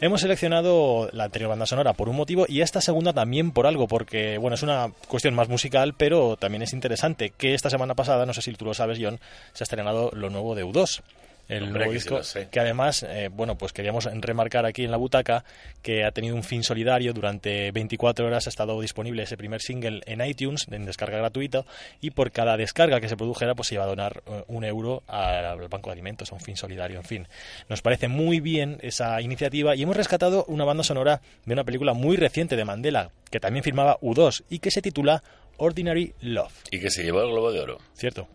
Hemos seleccionado la anterior banda sonora por un motivo y esta segunda también por algo, porque bueno, es una cuestión más musical, pero también es interesante que esta semana pasada, no sé si tú lo sabes, John, se ha estrenado lo nuevo de U2. El Hombre, nuevo que disco que además, eh, bueno, pues queríamos remarcar aquí en la butaca que ha tenido un fin solidario. Durante 24 horas ha estado disponible ese primer single en iTunes, en descarga gratuita, y por cada descarga que se produjera, pues se iba a donar eh, un euro al Banco de Alimentos, a un fin solidario, en fin. Nos parece muy bien esa iniciativa y hemos rescatado una banda sonora de una película muy reciente de Mandela, que también firmaba U2 y que se titula Ordinary Love. Y que se llevó el Globo de Oro. ¿Cierto?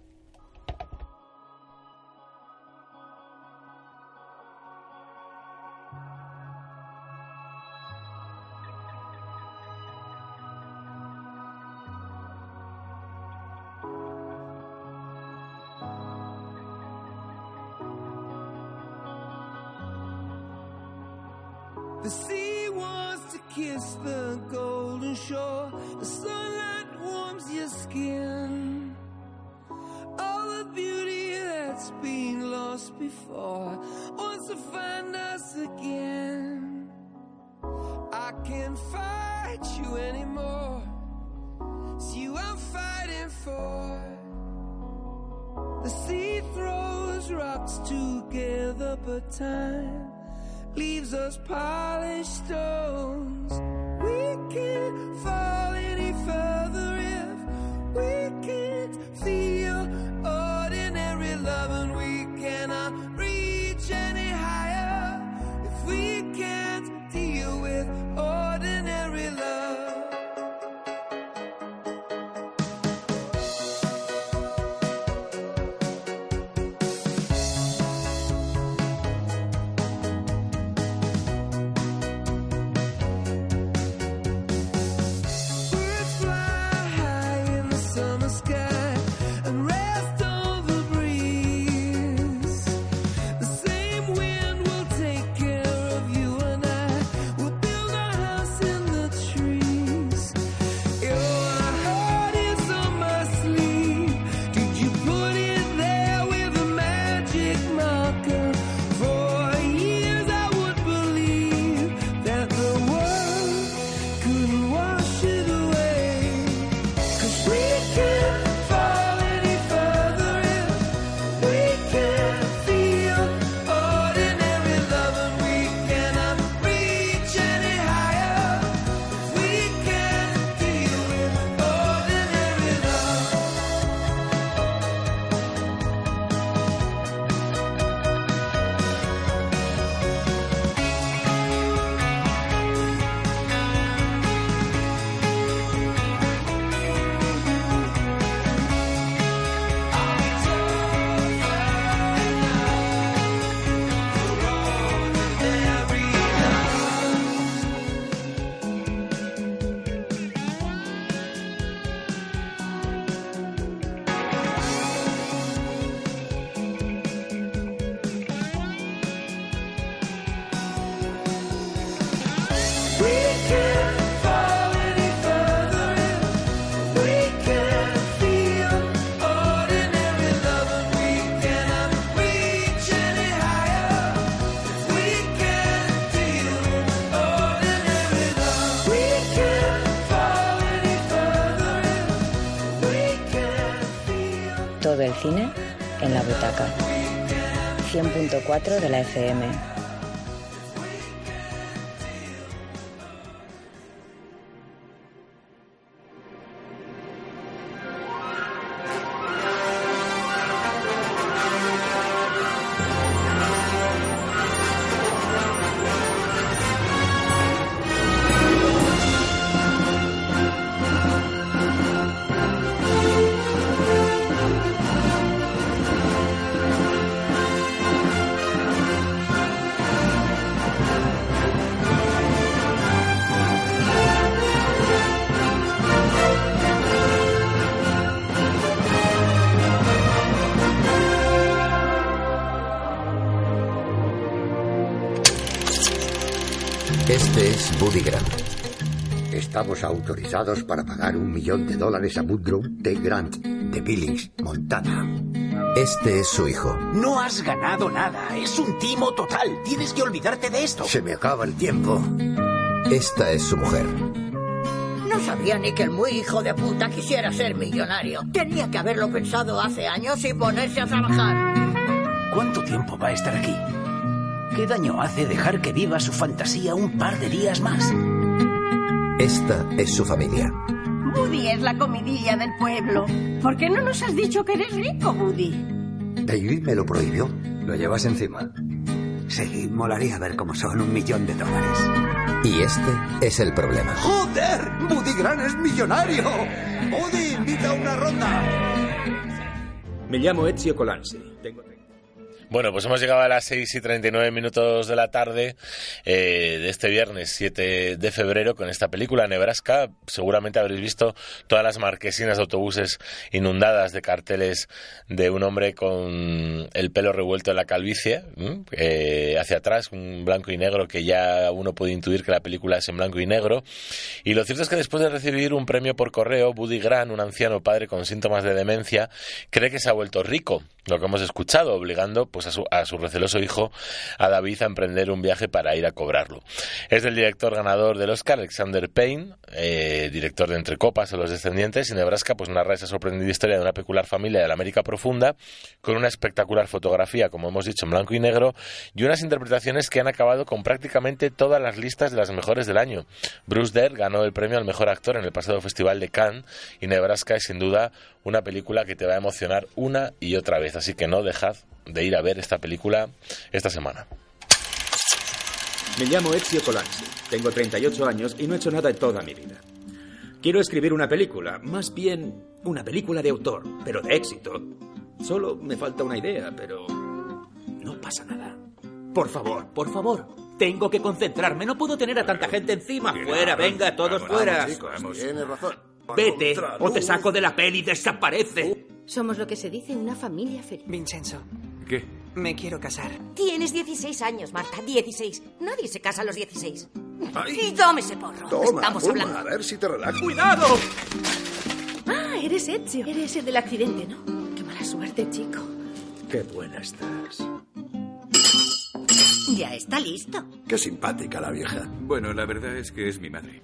En la butaca. 100.4 de la FM. Buddy Grant. Estamos autorizados para pagar un millón de dólares a Woodrow T. Grant de Billings, Montana. Este es su hijo. No has ganado nada. Es un timo total. Tienes que olvidarte de esto. Se me acaba el tiempo. Esta es su mujer. No sabía ni que el muy hijo de puta quisiera ser millonario. Tenía que haberlo pensado hace años y ponerse a trabajar. ¿Cuánto tiempo va a estar aquí? ¿Qué daño hace dejar que viva su fantasía un par de días más? Esta es su familia. Woody es la comidilla del pueblo. ¿Por qué no nos has dicho que eres rico, Woody? David me lo prohibió. ¿Lo llevas encima? Sí, molaría ver cómo son un millón de dólares. Y este es el problema. ¡Joder! ¡Buddy Grant es millonario! ¡Buddy, invita a una ronda! Me llamo Ezio Colanzi. Tengo Bueno, pues hemos llegado a las 6 y 39 minutos de la tarde eh, de este viernes 7 de febrero con esta película, Nebraska. Seguramente habréis visto todas las marquesinas de autobuses inundadas de carteles de un hombre con el pelo revuelto en la calvicie. Eh, hacia atrás, un blanco y negro que ya uno puede intuir que la película es en blanco y negro. Y lo cierto es que después de recibir un premio por correo, Buddy Grant, un anciano padre con síntomas de demencia, cree que se ha vuelto rico, lo que hemos escuchado, obligando pues a su, receloso hijo, a David, a emprender un viaje para ir a cobrarlo. Es del director ganador del Oscar, Alexander Payne, eh, director de Entre Copas o Los Descendientes, y Nebraska pues narra esa sorprendente historia de una peculiar familia de la América profunda, con una espectacular fotografía, como hemos dicho, en blanco y negro, y unas interpretaciones que han acabado con prácticamente todas las listas de las mejores del año. Bruce Dare ganó el premio al mejor actor en el pasado Festival de Cannes, y Nebraska es sin duda una película que te va a emocionar una y otra vez, así que no dejad de ir a ver esta película esta semana. Me llamo Ezio Colanzi, tengo 38 años y no he hecho nada en toda mi vida. Quiero escribir una película, más bien una película de autor, pero de éxito. Solo me falta una idea, pero no pasa nada. Por favor, por favor. Tengo que concentrarme, no puedo tener a tanta gente encima. Fuera, venga, todos fuera. Tienes razón. Vete, o te saco de la peli y desaparece. Somos lo que se dice una familia feliz. Vincenzo, ¿Qué? me quiero casar. Tienes 16 años, Marta, 16. Nadie se casa a los 16. Ay. Y tome ese porro. Toma, Estamos fuma, hablando. a ver si te relajas. ¡Cuidado! Ah, eres Ezio. Eres el del accidente, ¿no? Qué mala suerte, chico. Qué buena estás. Ya está listo. Qué simpática la vieja. Bueno, la verdad es que es mi madre.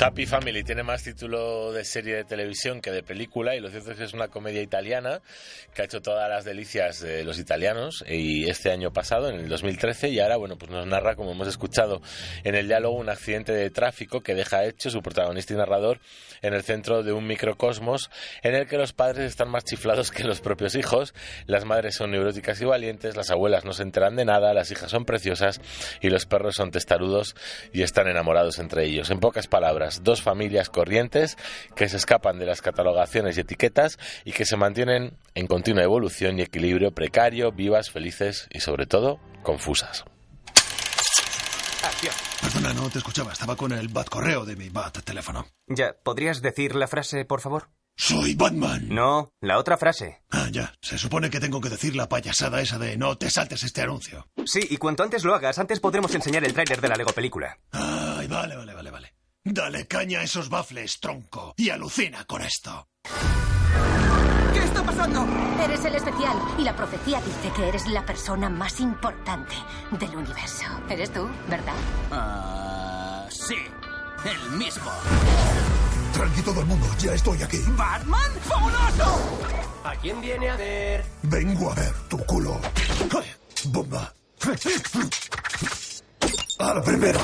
Happy Family tiene más título de serie de televisión que de película y lo cierto es que es una comedia italiana que ha hecho todas las delicias de los italianos y este año pasado, en el 2013, y ahora bueno pues nos narra, como hemos escuchado en el diálogo, un accidente de tráfico que deja hecho su protagonista y narrador en el centro de un microcosmos en el que los padres están más chiflados que los propios hijos, las madres son neuróticas y valientes, las abuelas no se enteran de nada, las hijas son preciosas y los perros son testarudos y están enamorados entre ellos. En pocas palabras, dos familias corrientes que se escapan de las catalogaciones y etiquetas y que se mantienen en continua evolución y equilibrio precario, vivas, felices y sobre todo confusas. Acción. Perdona, no te escuchaba. Estaba con el bat correo de mi bat teléfono. Ya, ¿podrías decir la frase, por favor? Soy Batman. No, la otra frase. Ah, ya. Se supone que tengo que decir la payasada esa de no te saltes este anuncio. Sí, y cuanto antes lo hagas, antes podremos enseñar el tráiler de la Lego película. Ay, vale, vale, vale, vale. Dale caña a esos bafles, tronco. Y alucina con esto. ¿Qué está pasando? Eres el especial y la profecía dice que eres la persona más importante del universo. Eres tú, ¿verdad? Ah, sí, el mismo. Tranqui todo el mundo, ya estoy aquí. ¿Batman? ¡Fabuloso! ¿A quién viene a ver? Vengo a ver tu culo. Bomba. A la primera.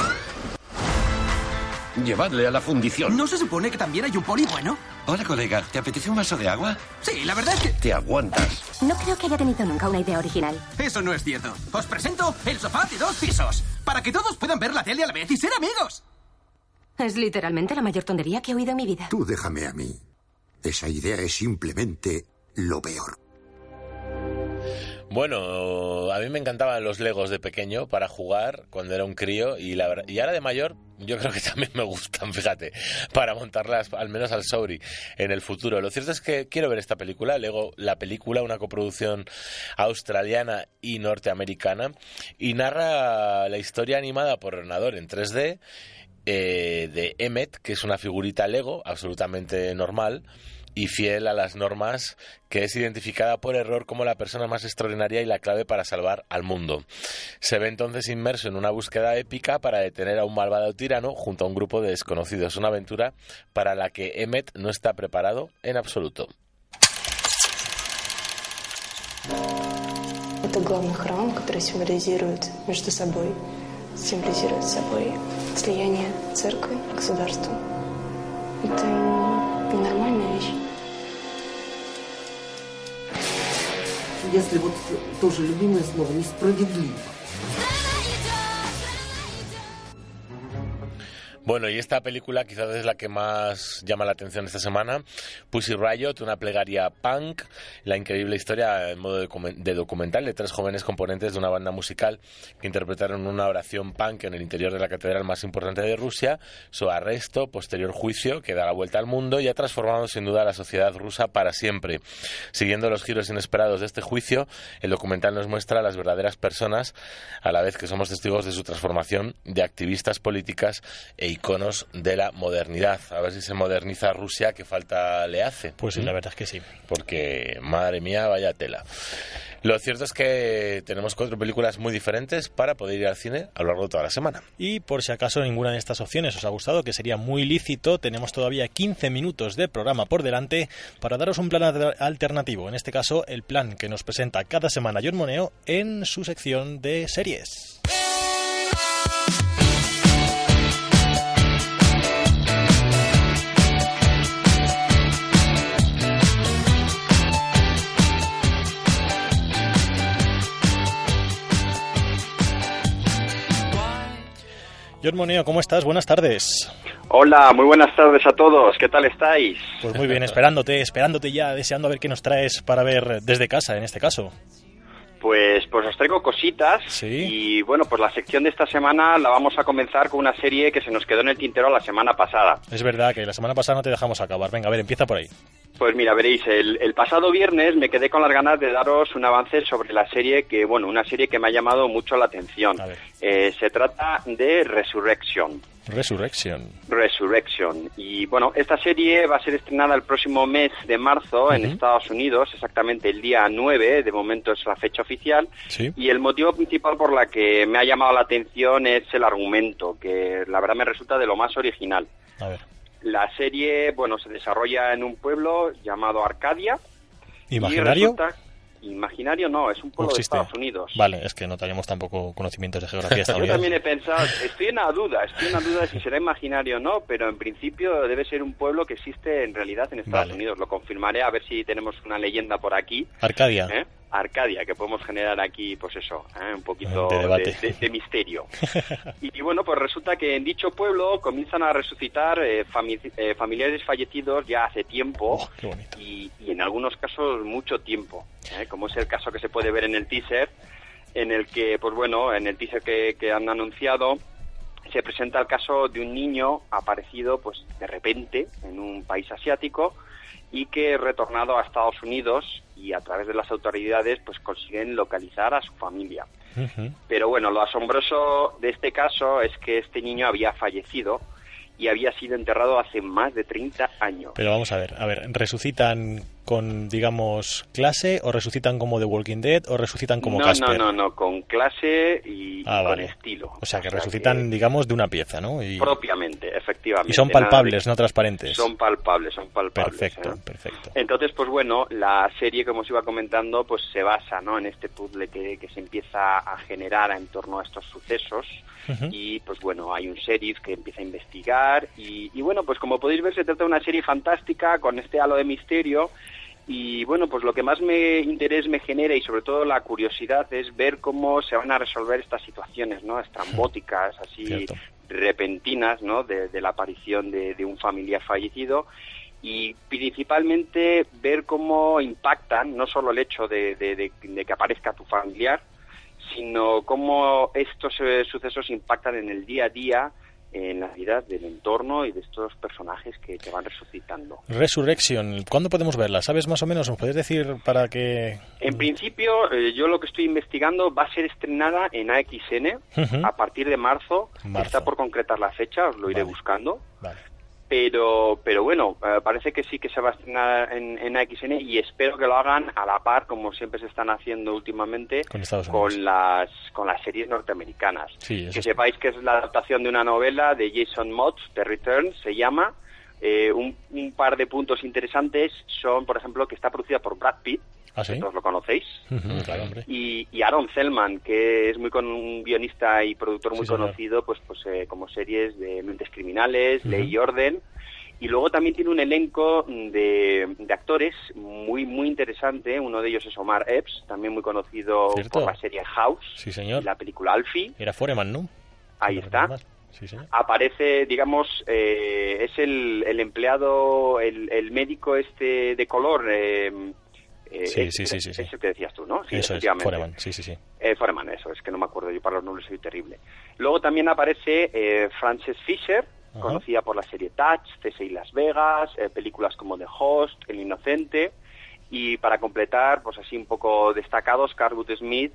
Llevadle a la fundición. ¿No se supone que también hay un poli bueno? Hola, colega. ¿Te apetece un vaso de agua? Sí, la verdad es que... Te aguantas. No creo que haya tenido nunca una idea original. Eso no es cierto. Os presento el sofá de dos pisos. Para que todos puedan ver la tele a la vez y ser amigos. Es literalmente la mayor tontería que he oído en mi vida. Tú déjame a mí. Esa idea es simplemente lo peor. Bueno, a mí me encantaban los Legos de pequeño para jugar cuando era un crío y, la y ahora de mayor yo creo que también me gustan, fíjate, para montarlas al menos al Sauri en el futuro. Lo cierto es que quiero ver esta película, Lego, la película, una coproducción australiana y norteamericana y narra la historia animada por ordenador en 3D eh, de Emmet, que es una figurita Lego absolutamente normal y fiel a las normas, que es identificada por error como la persona más extraordinaria y la clave para salvar al mundo. Se ve entonces inmerso en una búsqueda épica para detener a un malvado tirano junto a un grupo de desconocidos, una aventura para la que Emmet no está preparado en absoluto. Это главный храм, который символизирует между собой, символизирует собой слияние церкви, государства. Это ненормальная вещь. Если вот тоже любимое слово, несправедливо. Bueno, y esta película quizás es la que más llama la atención esta semana. Pussy Riot, una plegaria punk, la increíble historia en modo de, documen- de documental de tres jóvenes componentes de una banda musical que interpretaron una oración punk en el interior de la catedral más importante de Rusia, su arresto, posterior juicio que da la vuelta al mundo y ha transformado sin duda la sociedad rusa para siempre. Siguiendo los giros inesperados de este juicio, el documental nos muestra a las verdaderas personas, a la vez que somos testigos de su transformación de activistas políticas e iconos de la modernidad. A ver si se moderniza Rusia, que falta le hace. Pues sí, ¿Mm? la verdad es que sí. Porque, madre mía, vaya tela. Lo cierto es que tenemos cuatro películas muy diferentes para poder ir al cine a lo largo de toda la semana. Y por si acaso ninguna de estas opciones os ha gustado, que sería muy lícito, tenemos todavía 15 minutos de programa por delante para daros un plan al- alternativo. En este caso, el plan que nos presenta cada semana John Moneo en su sección de series. John Moneo, ¿cómo estás? Buenas tardes. Hola, muy buenas tardes a todos. ¿Qué tal estáis? Pues muy bien, esperándote, esperándote ya, deseando a ver qué nos traes para ver desde casa, en este caso. Pues, pues os traigo cositas y bueno, pues la sección de esta semana la vamos a comenzar con una serie que se nos quedó en el tintero la semana pasada. Es verdad que la semana pasada no te dejamos acabar. Venga, a ver, empieza por ahí. Pues mira, veréis, el, el pasado viernes me quedé con las ganas de daros un avance sobre la serie que, bueno, una serie que me ha llamado mucho la atención. Eh, se trata de Resurrection. Resurrection. Resurrection. Y bueno, esta serie va a ser estrenada el próximo mes de marzo en. Estados Unidos, exactamente el día 9, de momento es la fecha oficial. Sí. Y el motivo principal por la que me ha llamado la atención es el argumento, que la verdad me resulta de lo más original. A ver. La serie, bueno, se desarrolla en un pueblo llamado Arcadia. y ¿Imaginario? resulta- Imaginario no, es un ¿O pueblo de? Estados Unidos. Vale, es que no tenemos tampoco conocimientos de geografía Yo estadounidense. también he pensado, estoy en la duda, estoy en la duda de si será imaginario o no, pero en principio debe ser un pueblo que existe en realidad en Estados Vale. Unidos. Lo confirmaré a ver si tenemos una leyenda por aquí. Arcadia. ¿eh? Arcadia, que podemos generar aquí, pues eso, ¿eh? un poquito De misterio. Y, y bueno, pues resulta que en dicho pueblo comienzan a resucitar eh, fami- eh, familiares fallecidos ya hace tiempo Oh, y, y en algunos casos mucho tiempo, ¿eh? como es el caso que se puede ver en el teaser, en el que, pues bueno, en el teaser que, que han anunciado, se presenta el caso de un niño aparecido, pues de repente, en un país asiático y que retornado a Estados Unidos y a través de las autoridades, pues consiguen localizar a su familia. Pero bueno, lo asombroso de este caso es que este niño había fallecido y había sido enterrado hace más de 30 años. Pero vamos a ver, a ver, ¿resucitan con, digamos, clase o resucitan como The Walking Dead o resucitan como no, Casper? no, no, no, con clase y, y Ah, con estilo. O sea, que resucitan, digamos, de una pieza, ¿no? Y, Propiamente, efectivamente. y son de- palpables, no transparentes. Son palpables, son palpables. Perfecto, ¿eh? perfecto. Entonces, pues bueno, la serie, como os iba comentando, pues se basa ¿no? en este puzzle que, que se empieza a generar en torno a estos sucesos. Y pues bueno, hay un sheriff que empieza a investigar. Y, y bueno, pues como podéis ver, se trata de una serie fantástica con este halo de misterio. Y bueno, pues lo que más me interés me genera y sobre todo la curiosidad es ver cómo se van a resolver estas situaciones, ¿no? Estrambóticas, así Cierto. repentinas, ¿no? De, de la aparición de, de un familiar fallecido y principalmente ver cómo impactan no solo el hecho de, de- de- de que aparezca tu familiar, sino cómo estos eh, sucesos impactan en el día a día, en la vida del entorno y de estos personajes que, que van resucitando. Resurrection, ¿cuándo podemos verla? ¿Sabes más o menos? ¿Nos puedes decir para que...? En principio, eh, yo lo que estoy investigando va a ser estrenada en AXN Ujú. a partir de marzo. Marzo. Está por concretar la fecha, os lo iré buscando. Vale. Pero, pero bueno, eh, parece que sí que se va a estrenar en, en AXN y espero que lo hagan a la par, como siempre se están haciendo últimamente, Con con las, con las series norteamericanas. Sí, que sepáis que es la adaptación de una novela de Jason Motz, The Return, se llama. Eh, un, un par de puntos interesantes son, por ejemplo, que está producida por Brad Pitt, ¿Ah, sí? todos lo conocéis, claro, hombre. y, y Aaron Zellman, que es muy con un guionista y productor muy Sí, conocido, pues, pues eh, como series de Mentes Criminales. Ley y Orden, y luego también tiene un elenco de, de actores muy muy interesante. Uno de ellos es Omar Epps, también muy conocido Cierto. por la serie House Sí, señor. y la película Alfie. Era Foreman, ¿no? Ahí está. Sí, señor. aparece, digamos, eh, es el, el empleado, el, el médico este de color. eh, eh, Sí, ese- sí, sí, sí, sí. ese que decías tú, ¿no? Sí, Eso es. Foreman, sí, sí, sí. Eh, Foreman, eso, es que no me acuerdo, yo para los nombres soy terrible. Luego también aparece eh, Frances Fisher, Ajá. conocida por la serie Touch, CSI Las Vegas, eh, películas como The Host, El Inocente, y para completar, pues así un poco destacados, Carwood Smith,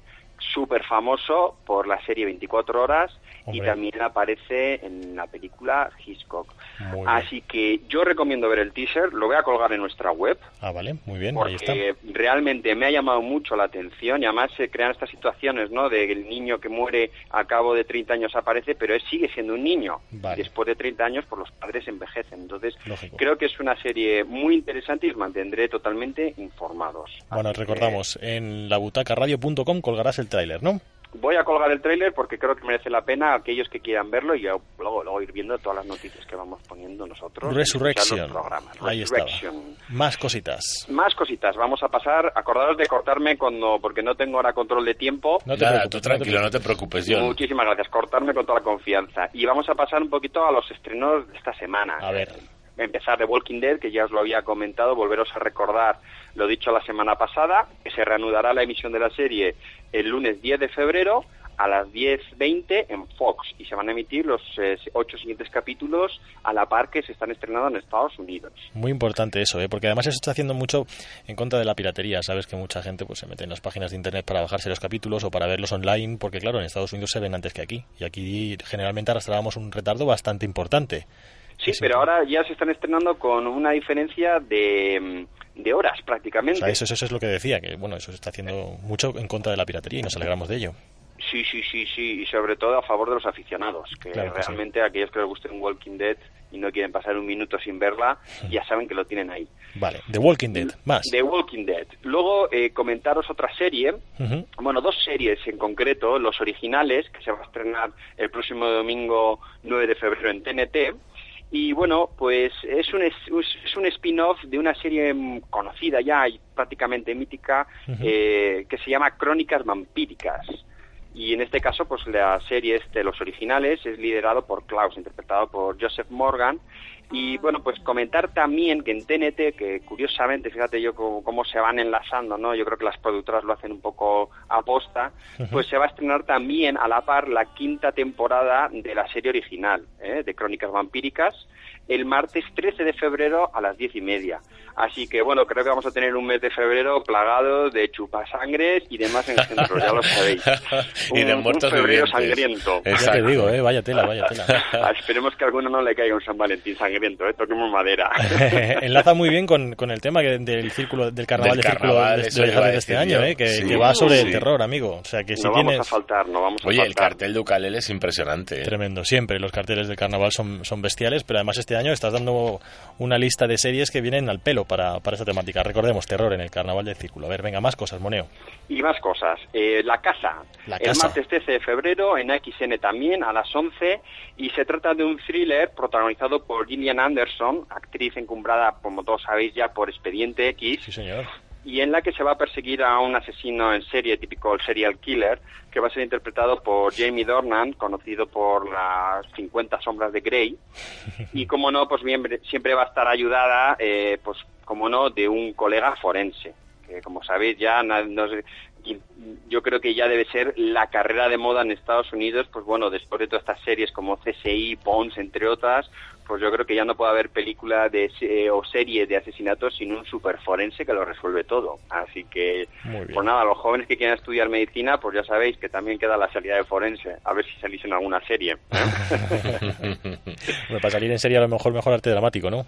súper famoso por la serie 24 horas, y Hombre. también aparece en la película Hitchcock. Muy bien. Así que yo recomiendo ver el teaser, lo voy a colgar en nuestra web, Ah, vale, muy bien, ahí está. porque realmente me ha llamado mucho la atención y además se crean estas situaciones, ¿no? De que el niño que muere a cabo de 30 años aparece, pero él sigue siendo un niño. Vale. Después de 30 años, pues los padres envejecen. Entonces, Lógico. creo que es una serie muy interesante y os mantendré totalmente informados. Bueno, recordamos, en labutacaradio.com colgarás el tráiler, ¿no? Voy a colgar el tráiler porque creo que merece la pena aquellos que quieran verlo y yo luego, luego ir viendo todas las noticias que vamos poniendo nosotros. Resurrection. los. Ahí estaba. Resurrection. Más cositas. Más cositas, vamos a pasar. Acordaros de cortarme cuando, porque no tengo ahora control de tiempo. No te Nada, preocupes, tú tranquilo, no te preocupes, John. Muchísimas gracias, cortarme con toda la confianza. Y vamos a pasar un poquito a los estrenos de esta semana. A ver. Empezar de Walking Dead, que ya os lo había comentado, volveros a recordar lo dicho la semana pasada, que se reanudará la emisión de la serie el lunes 10 de febrero a las 10.20 en Fox y se van a emitir los eh, ocho siguientes capítulos a la par que se están estrenando en Estados Unidos. Muy importante eso, ¿eh? porque además eso está haciendo mucho en contra de la piratería. Sabes que mucha gente pues se mete en las páginas de internet para bajarse los capítulos o para verlos online, porque claro, en Estados Unidos se ven antes que aquí. Y aquí generalmente arrastrábamos un retardo bastante importante. Sí, pero ahora ya se están estrenando con una diferencia de, mm, de horas O prácticamente. sea, eso, eso es lo que decía, que bueno, eso se está haciendo mucho en contra de la piratería y nos alegramos de ello. Sí, sí, sí, sí, y sobre todo a favor de los aficionados, que Claro que sí. realmente aquellos que les guste un Walking Dead y no quieren pasar un minuto sin verla, ya saben que lo tienen ahí. Vale, The Walking Dead, más. The Walking Dead. Luego, eh, comentaros otra serie, bueno, dos series en concreto, los originales, que se va a estrenar el próximo domingo 9 de febrero en TNT. Y bueno, pues es un, es, es un spin-off de una serie mm, conocida ya y prácticamente mítica eh, que se llama Crónicas Vampíricas. Y en este caso, pues la serie es de los originales, es liderado por Klaus, interpretado por Joseph Morgan. Y bueno, pues comentar también que en TNT, que curiosamente, fíjate yo cómo, cómo se van enlazando, ¿no? Yo creo que las productoras lo hacen un poco aposta, pues se va a estrenar también a la par la quinta temporada de la serie original, ¿eh? de Crónicas Vampíricas, el martes 13 de febrero a las diez y media. Así que bueno, creo que vamos a tener un mes de febrero plagado de chupasangres y demás engendros, ya lo sabéis. y de Un- un muertos febrero vivientes. sangriento. Ya te digo, ¿eh? vaya tela, vaya tela. Ah, Esperemos que a alguno no le caiga un San Valentín sangriento, ¿eh? toquemos madera. Enlaza muy bien con, con el tema que- del círculo del carnaval Del de círculo de, de- de este año. ¿eh? que, Sí. que va sobre el Sí. terror, amigo. O sea que si no vamos tienes a faltar, no vamos a Oye, el faltar. cartel de Ucalele es impresionante. ¿eh? Tremendo, siempre los carteles del carnaval son, son bestiales, pero además este año estás dando una lista de series que vienen al pelo para, para esta temática. Recordemos, terror en el carnaval del círculo. A ver, venga, más cosas, Moneo. Y más cosas. Eh, la Casa. La el Casa. martes 13 de febrero en XN también a las 11 y se trata de un thriller protagonizado por Gillian Anderson, actriz encumbrada, como todos sabéis ya, por Expediente X. Sí, señor. Y en la que se va a perseguir a un asesino en serie, típico serial killer, que va a ser interpretado por Jamie Dornan, conocido por las 50 sombras de Grey. Y como no, pues bien, siempre va a estar ayudada, eh, pues como no, de un colega forense, que como sabéis ya, no yo creo que ya debe ser la carrera de moda en Estados Unidos, pues bueno, después de todas estas series como CSI, Bones, entre otras, pues yo creo que ya no puede haber película de, se- o serie de asesinatos sin un super forense que lo resuelve todo. Así que, pues nada, los jóvenes que quieran estudiar medicina, pues ya sabéis que también queda la salida de forense, a ver si salís en alguna serie. Me para salir en serie a lo mejor mejor arte dramático, ¿no?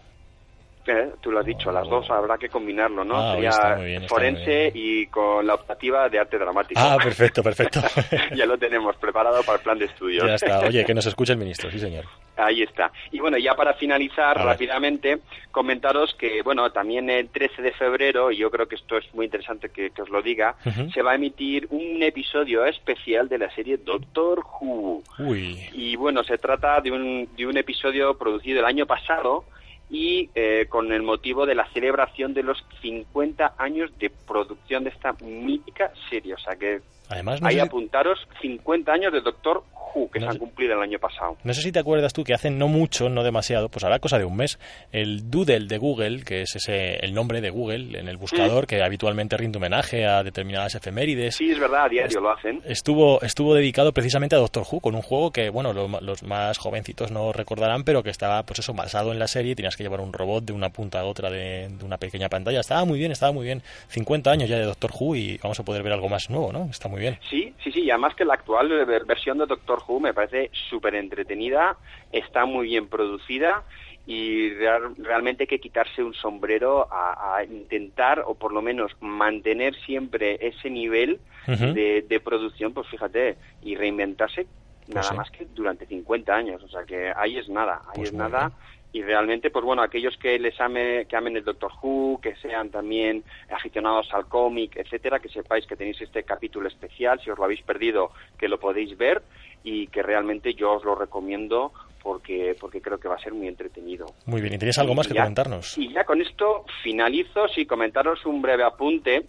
Eh, Tú lo has dicho, las dos habrá que combinarlo, ¿no? Ah, Sería está muy bien, está forense y con la optativa de arte dramático. Ah, perfecto, perfecto. ya lo tenemos preparado para el plan de estudios. ya está. Oye, que nos escuche el ministro, sí, señor. Ahí está. Y bueno, ya para finalizar rápidamente, comentaros que, bueno, también el 13 de febrero, y yo creo que esto es muy interesante que, que os lo diga, se va a emitir un episodio especial de la serie Doctor Who. Uy, Y bueno, se trata de un, de un episodio producido el año pasado y eh, con el motivo de la celebración de los 50 años de producción de esta mítica serie. O sea que además no ahí apuntaros 50 años de Doctor Who, que No se han sé- cumplido el año pasado. No sé si te acuerdas tú que hace no mucho, no demasiado, pues hará cosa de un mes, el Doodle de Google, que es ese el nombre de Google en el buscador que habitualmente rinde homenaje a determinadas efemérides. Sí, es verdad, a diario lo hacen. Estuvo, estuvo dedicado precisamente a Doctor Who, con un juego que, bueno, lo- los, más jovencitos no recordarán, pero que estaba, pues eso, basado en la serie, tenías que llevar un robot de una punta a otra de, de una pequeña pantalla. Estaba muy bien, estaba muy bien. 50 años ya de Doctor Who y vamos a poder ver algo más nuevo, ¿no? Está muy bien. Sí, sí, sí, y además que la actual ver- versión de Doctor Who me parece súper entretenida, está muy bien producida y real- realmente hay que quitarse un sombrero a, a intentar, o por lo menos mantener siempre ese nivel de, de producción, pues fíjate, y reinventarse nada sí. más que durante 50 años, o sea que ahí es nada, ahí Pues es nada. Y realmente, pues bueno, aquellos que les ame, que amen el Doctor Who, que sean también aficionados al cómic, etcétera, que sepáis que tenéis este capítulo especial, si os lo habéis perdido, que lo podéis ver y que realmente yo os lo recomiendo porque porque creo que va a ser muy entretenido. Muy bien, ¿y tienes algo más que ya- comentarnos? Y ya con esto finalizo, sí, comentaros un breve apunte,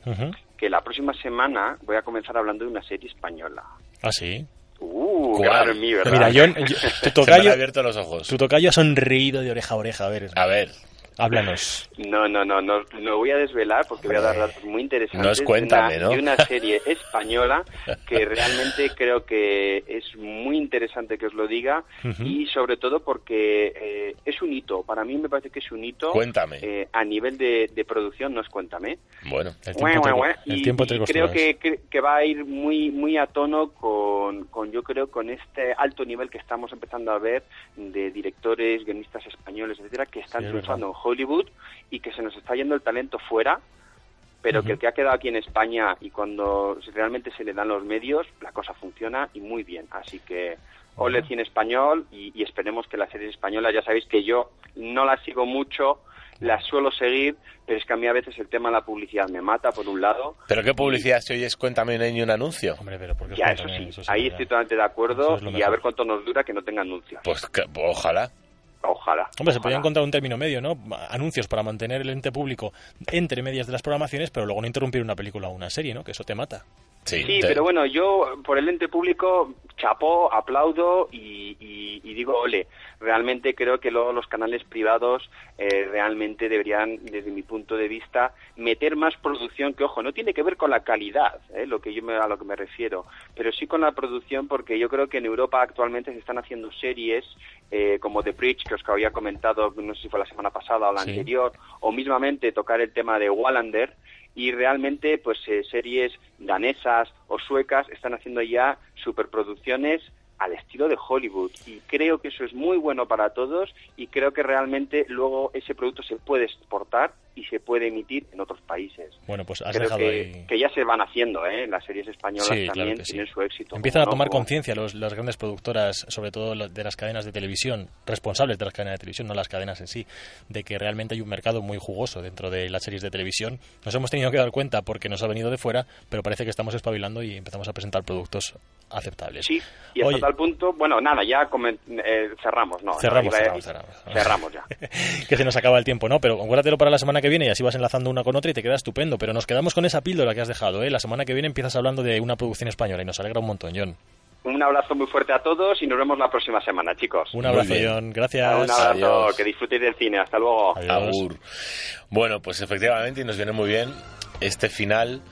que la próxima semana voy a comenzar hablando de una serie española. Ah, sí. Uh, claro mí, ¿verdad? Mira, yo, yo- tu Se me tocayo, han abierto los ojos. tu tocayo ha sonreído de oreja a oreja. A ver, A ver, háblanos. No, no, no, no, no voy a desvelar porque voy a dar datos muy interesantes No es cuéntame, de, ¿no? una, de una serie española que realmente creo que es muy interesante que os lo diga y sobre todo porque eh, es un hito, para mí me parece que es un hito Cuéntame. eh, a nivel de, de producción, no es cuéntame. bueno. El tiempo, guau, guau. el Y- tiempo te y acostumbras. creo que, que, que va a ir muy muy a tono con, con yo creo con este alto nivel que estamos empezando a ver de directores guionistas españoles etcétera que están Sí, triunfando Hollywood y que se nos está yendo el talento fuera pero que el que ha quedado aquí en España y cuando realmente se le dan los medios la cosa funciona y muy bien así que ole el cine español y, y esperemos que las series españolas ya sabéis que yo no las sigo mucho las suelo seguir, pero es que a mí a veces el tema de la publicidad me mata, por un lado. ¿Pero qué publicidad si oyes Cuéntame no hay ni un anuncio? Hombre, pero porque Ya, eso sí, ahí estoy totalmente de acuerdo es y mejor. a ver cuánto nos dura que no tenga anuncios. Pues que- ojalá. Ojalá. Hombre, se podría encontrar un término medio, ¿no? Anuncios para mantener el ente público entre medias de las programaciones, pero luego no interrumpir una película o una serie, ¿no? Que eso te mata. Sí, Sí, pero bueno, yo por el ente público chapó, aplaudo y, y- y digo ole. Realmente creo que luego los canales privados eh, realmente deberían, desde mi punto de vista, meter más producción que, ojo, no tiene que ver con la calidad, eh, lo que yo me, a lo que me refiero, pero sí con la producción porque yo creo que en Europa actualmente se están haciendo series eh, como The Bridge, que os había comentado, no sé si fue la semana pasada o la Sí. anterior, o mismamente tocar el tema de Wallander, y realmente pues eh, series danesas o suecas están haciendo ya superproducciones al estilo de Hollywood y creo que eso es muy bueno para todos y creo que realmente luego ese producto se puede exportar y se puede emitir en otros países. Bueno, pues has creo dejado que, ahí... que ya se van haciendo, ¿eh? Las series españolas Sí, claro también sí. tienen su éxito. Empiezan a tomar no, conciencia los- las grandes productoras, sobre todo de las cadenas de televisión, responsables de las cadenas de televisión, no las cadenas en sí, de que realmente hay un mercado muy jugoso dentro de las series de televisión. Nos hemos tenido que dar cuenta porque nos ha venido de fuera, pero parece que estamos espabilando y empezamos a presentar productos aceptables. Sí, y hasta Oye, tal punto, bueno, nada, ya comen- eh, cerramos, ¿no? no, Cerramos, cerramos, cerramos. cerramos ya. que se nos acaba el tiempo, ¿no? Pero acuérdatelo para la semana que viene y así vas enlazando una con otra y te queda estupendo. Pero nos quedamos con esa píldora que has dejado, ¿eh? La semana que viene empiezas hablando de una producción española y nos alegra un montón, John. Un abrazo muy fuerte a todos y nos vemos la próxima semana, chicos. Un abrazo, John. Gracias. Un abrazo, Adiós. que disfrutéis del cine. Hasta luego. Agur. Bueno, pues efectivamente, y nos viene muy bien este final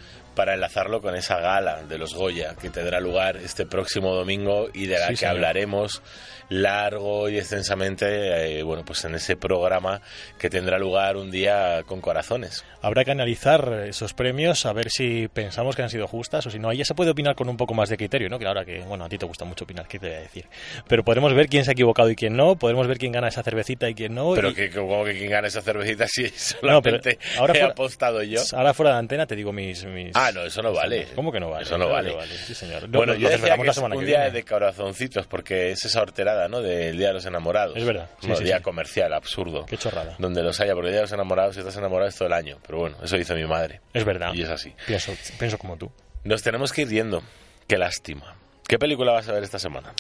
para enlazarlo con esa gala de los Goya que tendrá lugar este próximo domingo y de la Sí, que señor. hablaremos largo y extensamente, eh, bueno, pues en ese programa que tendrá lugar un día con corazones. Habrá que analizar esos premios, a ver si pensamos que han sido justas o si no. Ahí ya se puede opinar con un poco más de criterio, ¿no? Que ahora que, bueno, a ti te gusta mucho opinar, ¿qué te voy a decir? Pero podremos ver quién se ha equivocado y quién no, podremos ver quién gana esa cervecita y quién no. Pero y- que como que quien gana esa cervecita si No, pero solamente ahora he fuera- apostado yo. Ahora fuera de antena te digo mis... mis- Ah, no, eso no vale. ¿Cómo que no vale? Eso no vale. Sí, señor. Bueno, yo decía que es un que día viene. de corazoncitos porque es esa horterada, ¿no? Del Día de los Enamorados. Es verdad. Sí, No, sí, día comercial, absurdo. Qué chorrada. Donde los haya, porque el Día de los Enamorados, si estás enamorado es todo el año. Pero bueno, eso dice mi madre. Es verdad. Y es así. Pienso, pienso como tú. Nos tenemos que ir yendo. Qué lástima. ¿Qué película vas a ver esta semana?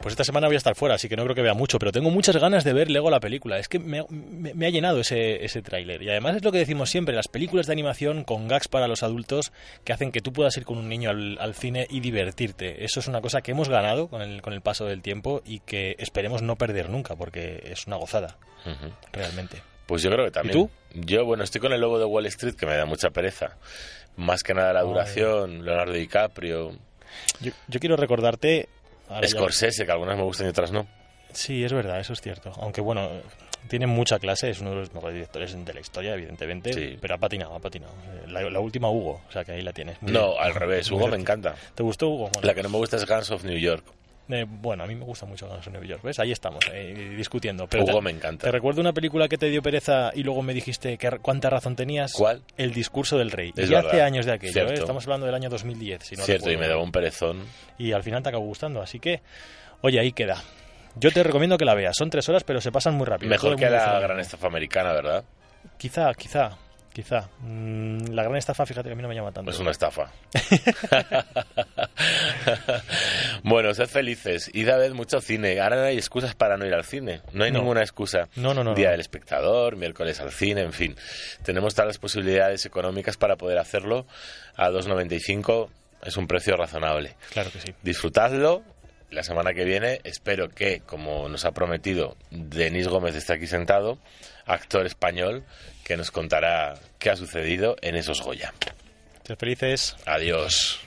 Pues esta semana voy a estar fuera, así que no creo que vea mucho, pero tengo muchas ganas de ver Lego la película. Es que me, me- me ha llenado ese, ese tráiler. Y además es lo que decimos siempre, las películas de animación con gags para los adultos que hacen que tú puedas ir con un niño al, al cine y divertirte. Eso es una cosa que hemos ganado con el, con el paso del tiempo y que esperemos no perder nunca, porque es una gozada, realmente. Pues yo creo que también. ¿Y tú? Yo, bueno, estoy con el lobo de Wall Street, que me da mucha pereza. Más que nada la duración, Leonardo DiCaprio, Yo, yo quiero recordarte... ahora ya- Scorsese, que algunas me gustan y otras no. Sí, es verdad, eso es cierto. Aunque bueno, tiene mucha clase, es uno de los mejores directores de la historia, evidentemente, Sí. pero ha patinado, ha patinado. Eh, La, la última Hugo, o sea que ahí la tienes. Muy No, bien. al revés, Hugo me encanta. ¿Te gustó Hugo? Bueno, La que no me gusta es Guns of New York. Eh, bueno, a mí me gusta mucho Guns N' New York, ¿ves? Ahí estamos, eh, discutiendo. Pero Hugo te- me encanta. Te recuerdo una película que te dio pereza y luego me dijiste que, cuánta razón tenías. ¿Cuál? El discurso del rey. Es y hace verdad, años de aquello. ¿eh? Estamos hablando del año 2010, si no Cierto, y me daba un perezón. Y al final te acabó gustando, así que, oye, ahí queda. Yo te recomiendo que la veas. Son tres horas, pero se pasan muy rápido. Mejor que la gran estafa americana, ¿verdad? Quizá, quizá, quizá. Mm, la gran estafa, fíjate que a mí no me llama tanto. Es una estafa. bueno, sed felices. Id a ver mucho cine. Ahora no hay excusas para no ir al cine. No hay No. ninguna excusa. No, no, no, Día no. del espectador, miércoles al cine, en fin. Tenemos todas las posibilidades económicas para poder hacerlo. A 2,95 es un precio razonable. Claro que sí. Disfrutadlo. La semana que viene espero que, como nos ha prometido, Denis Gómez está aquí sentado, actor español, que nos contará qué ha sucedido en esos Goya. Ser felices. Adiós.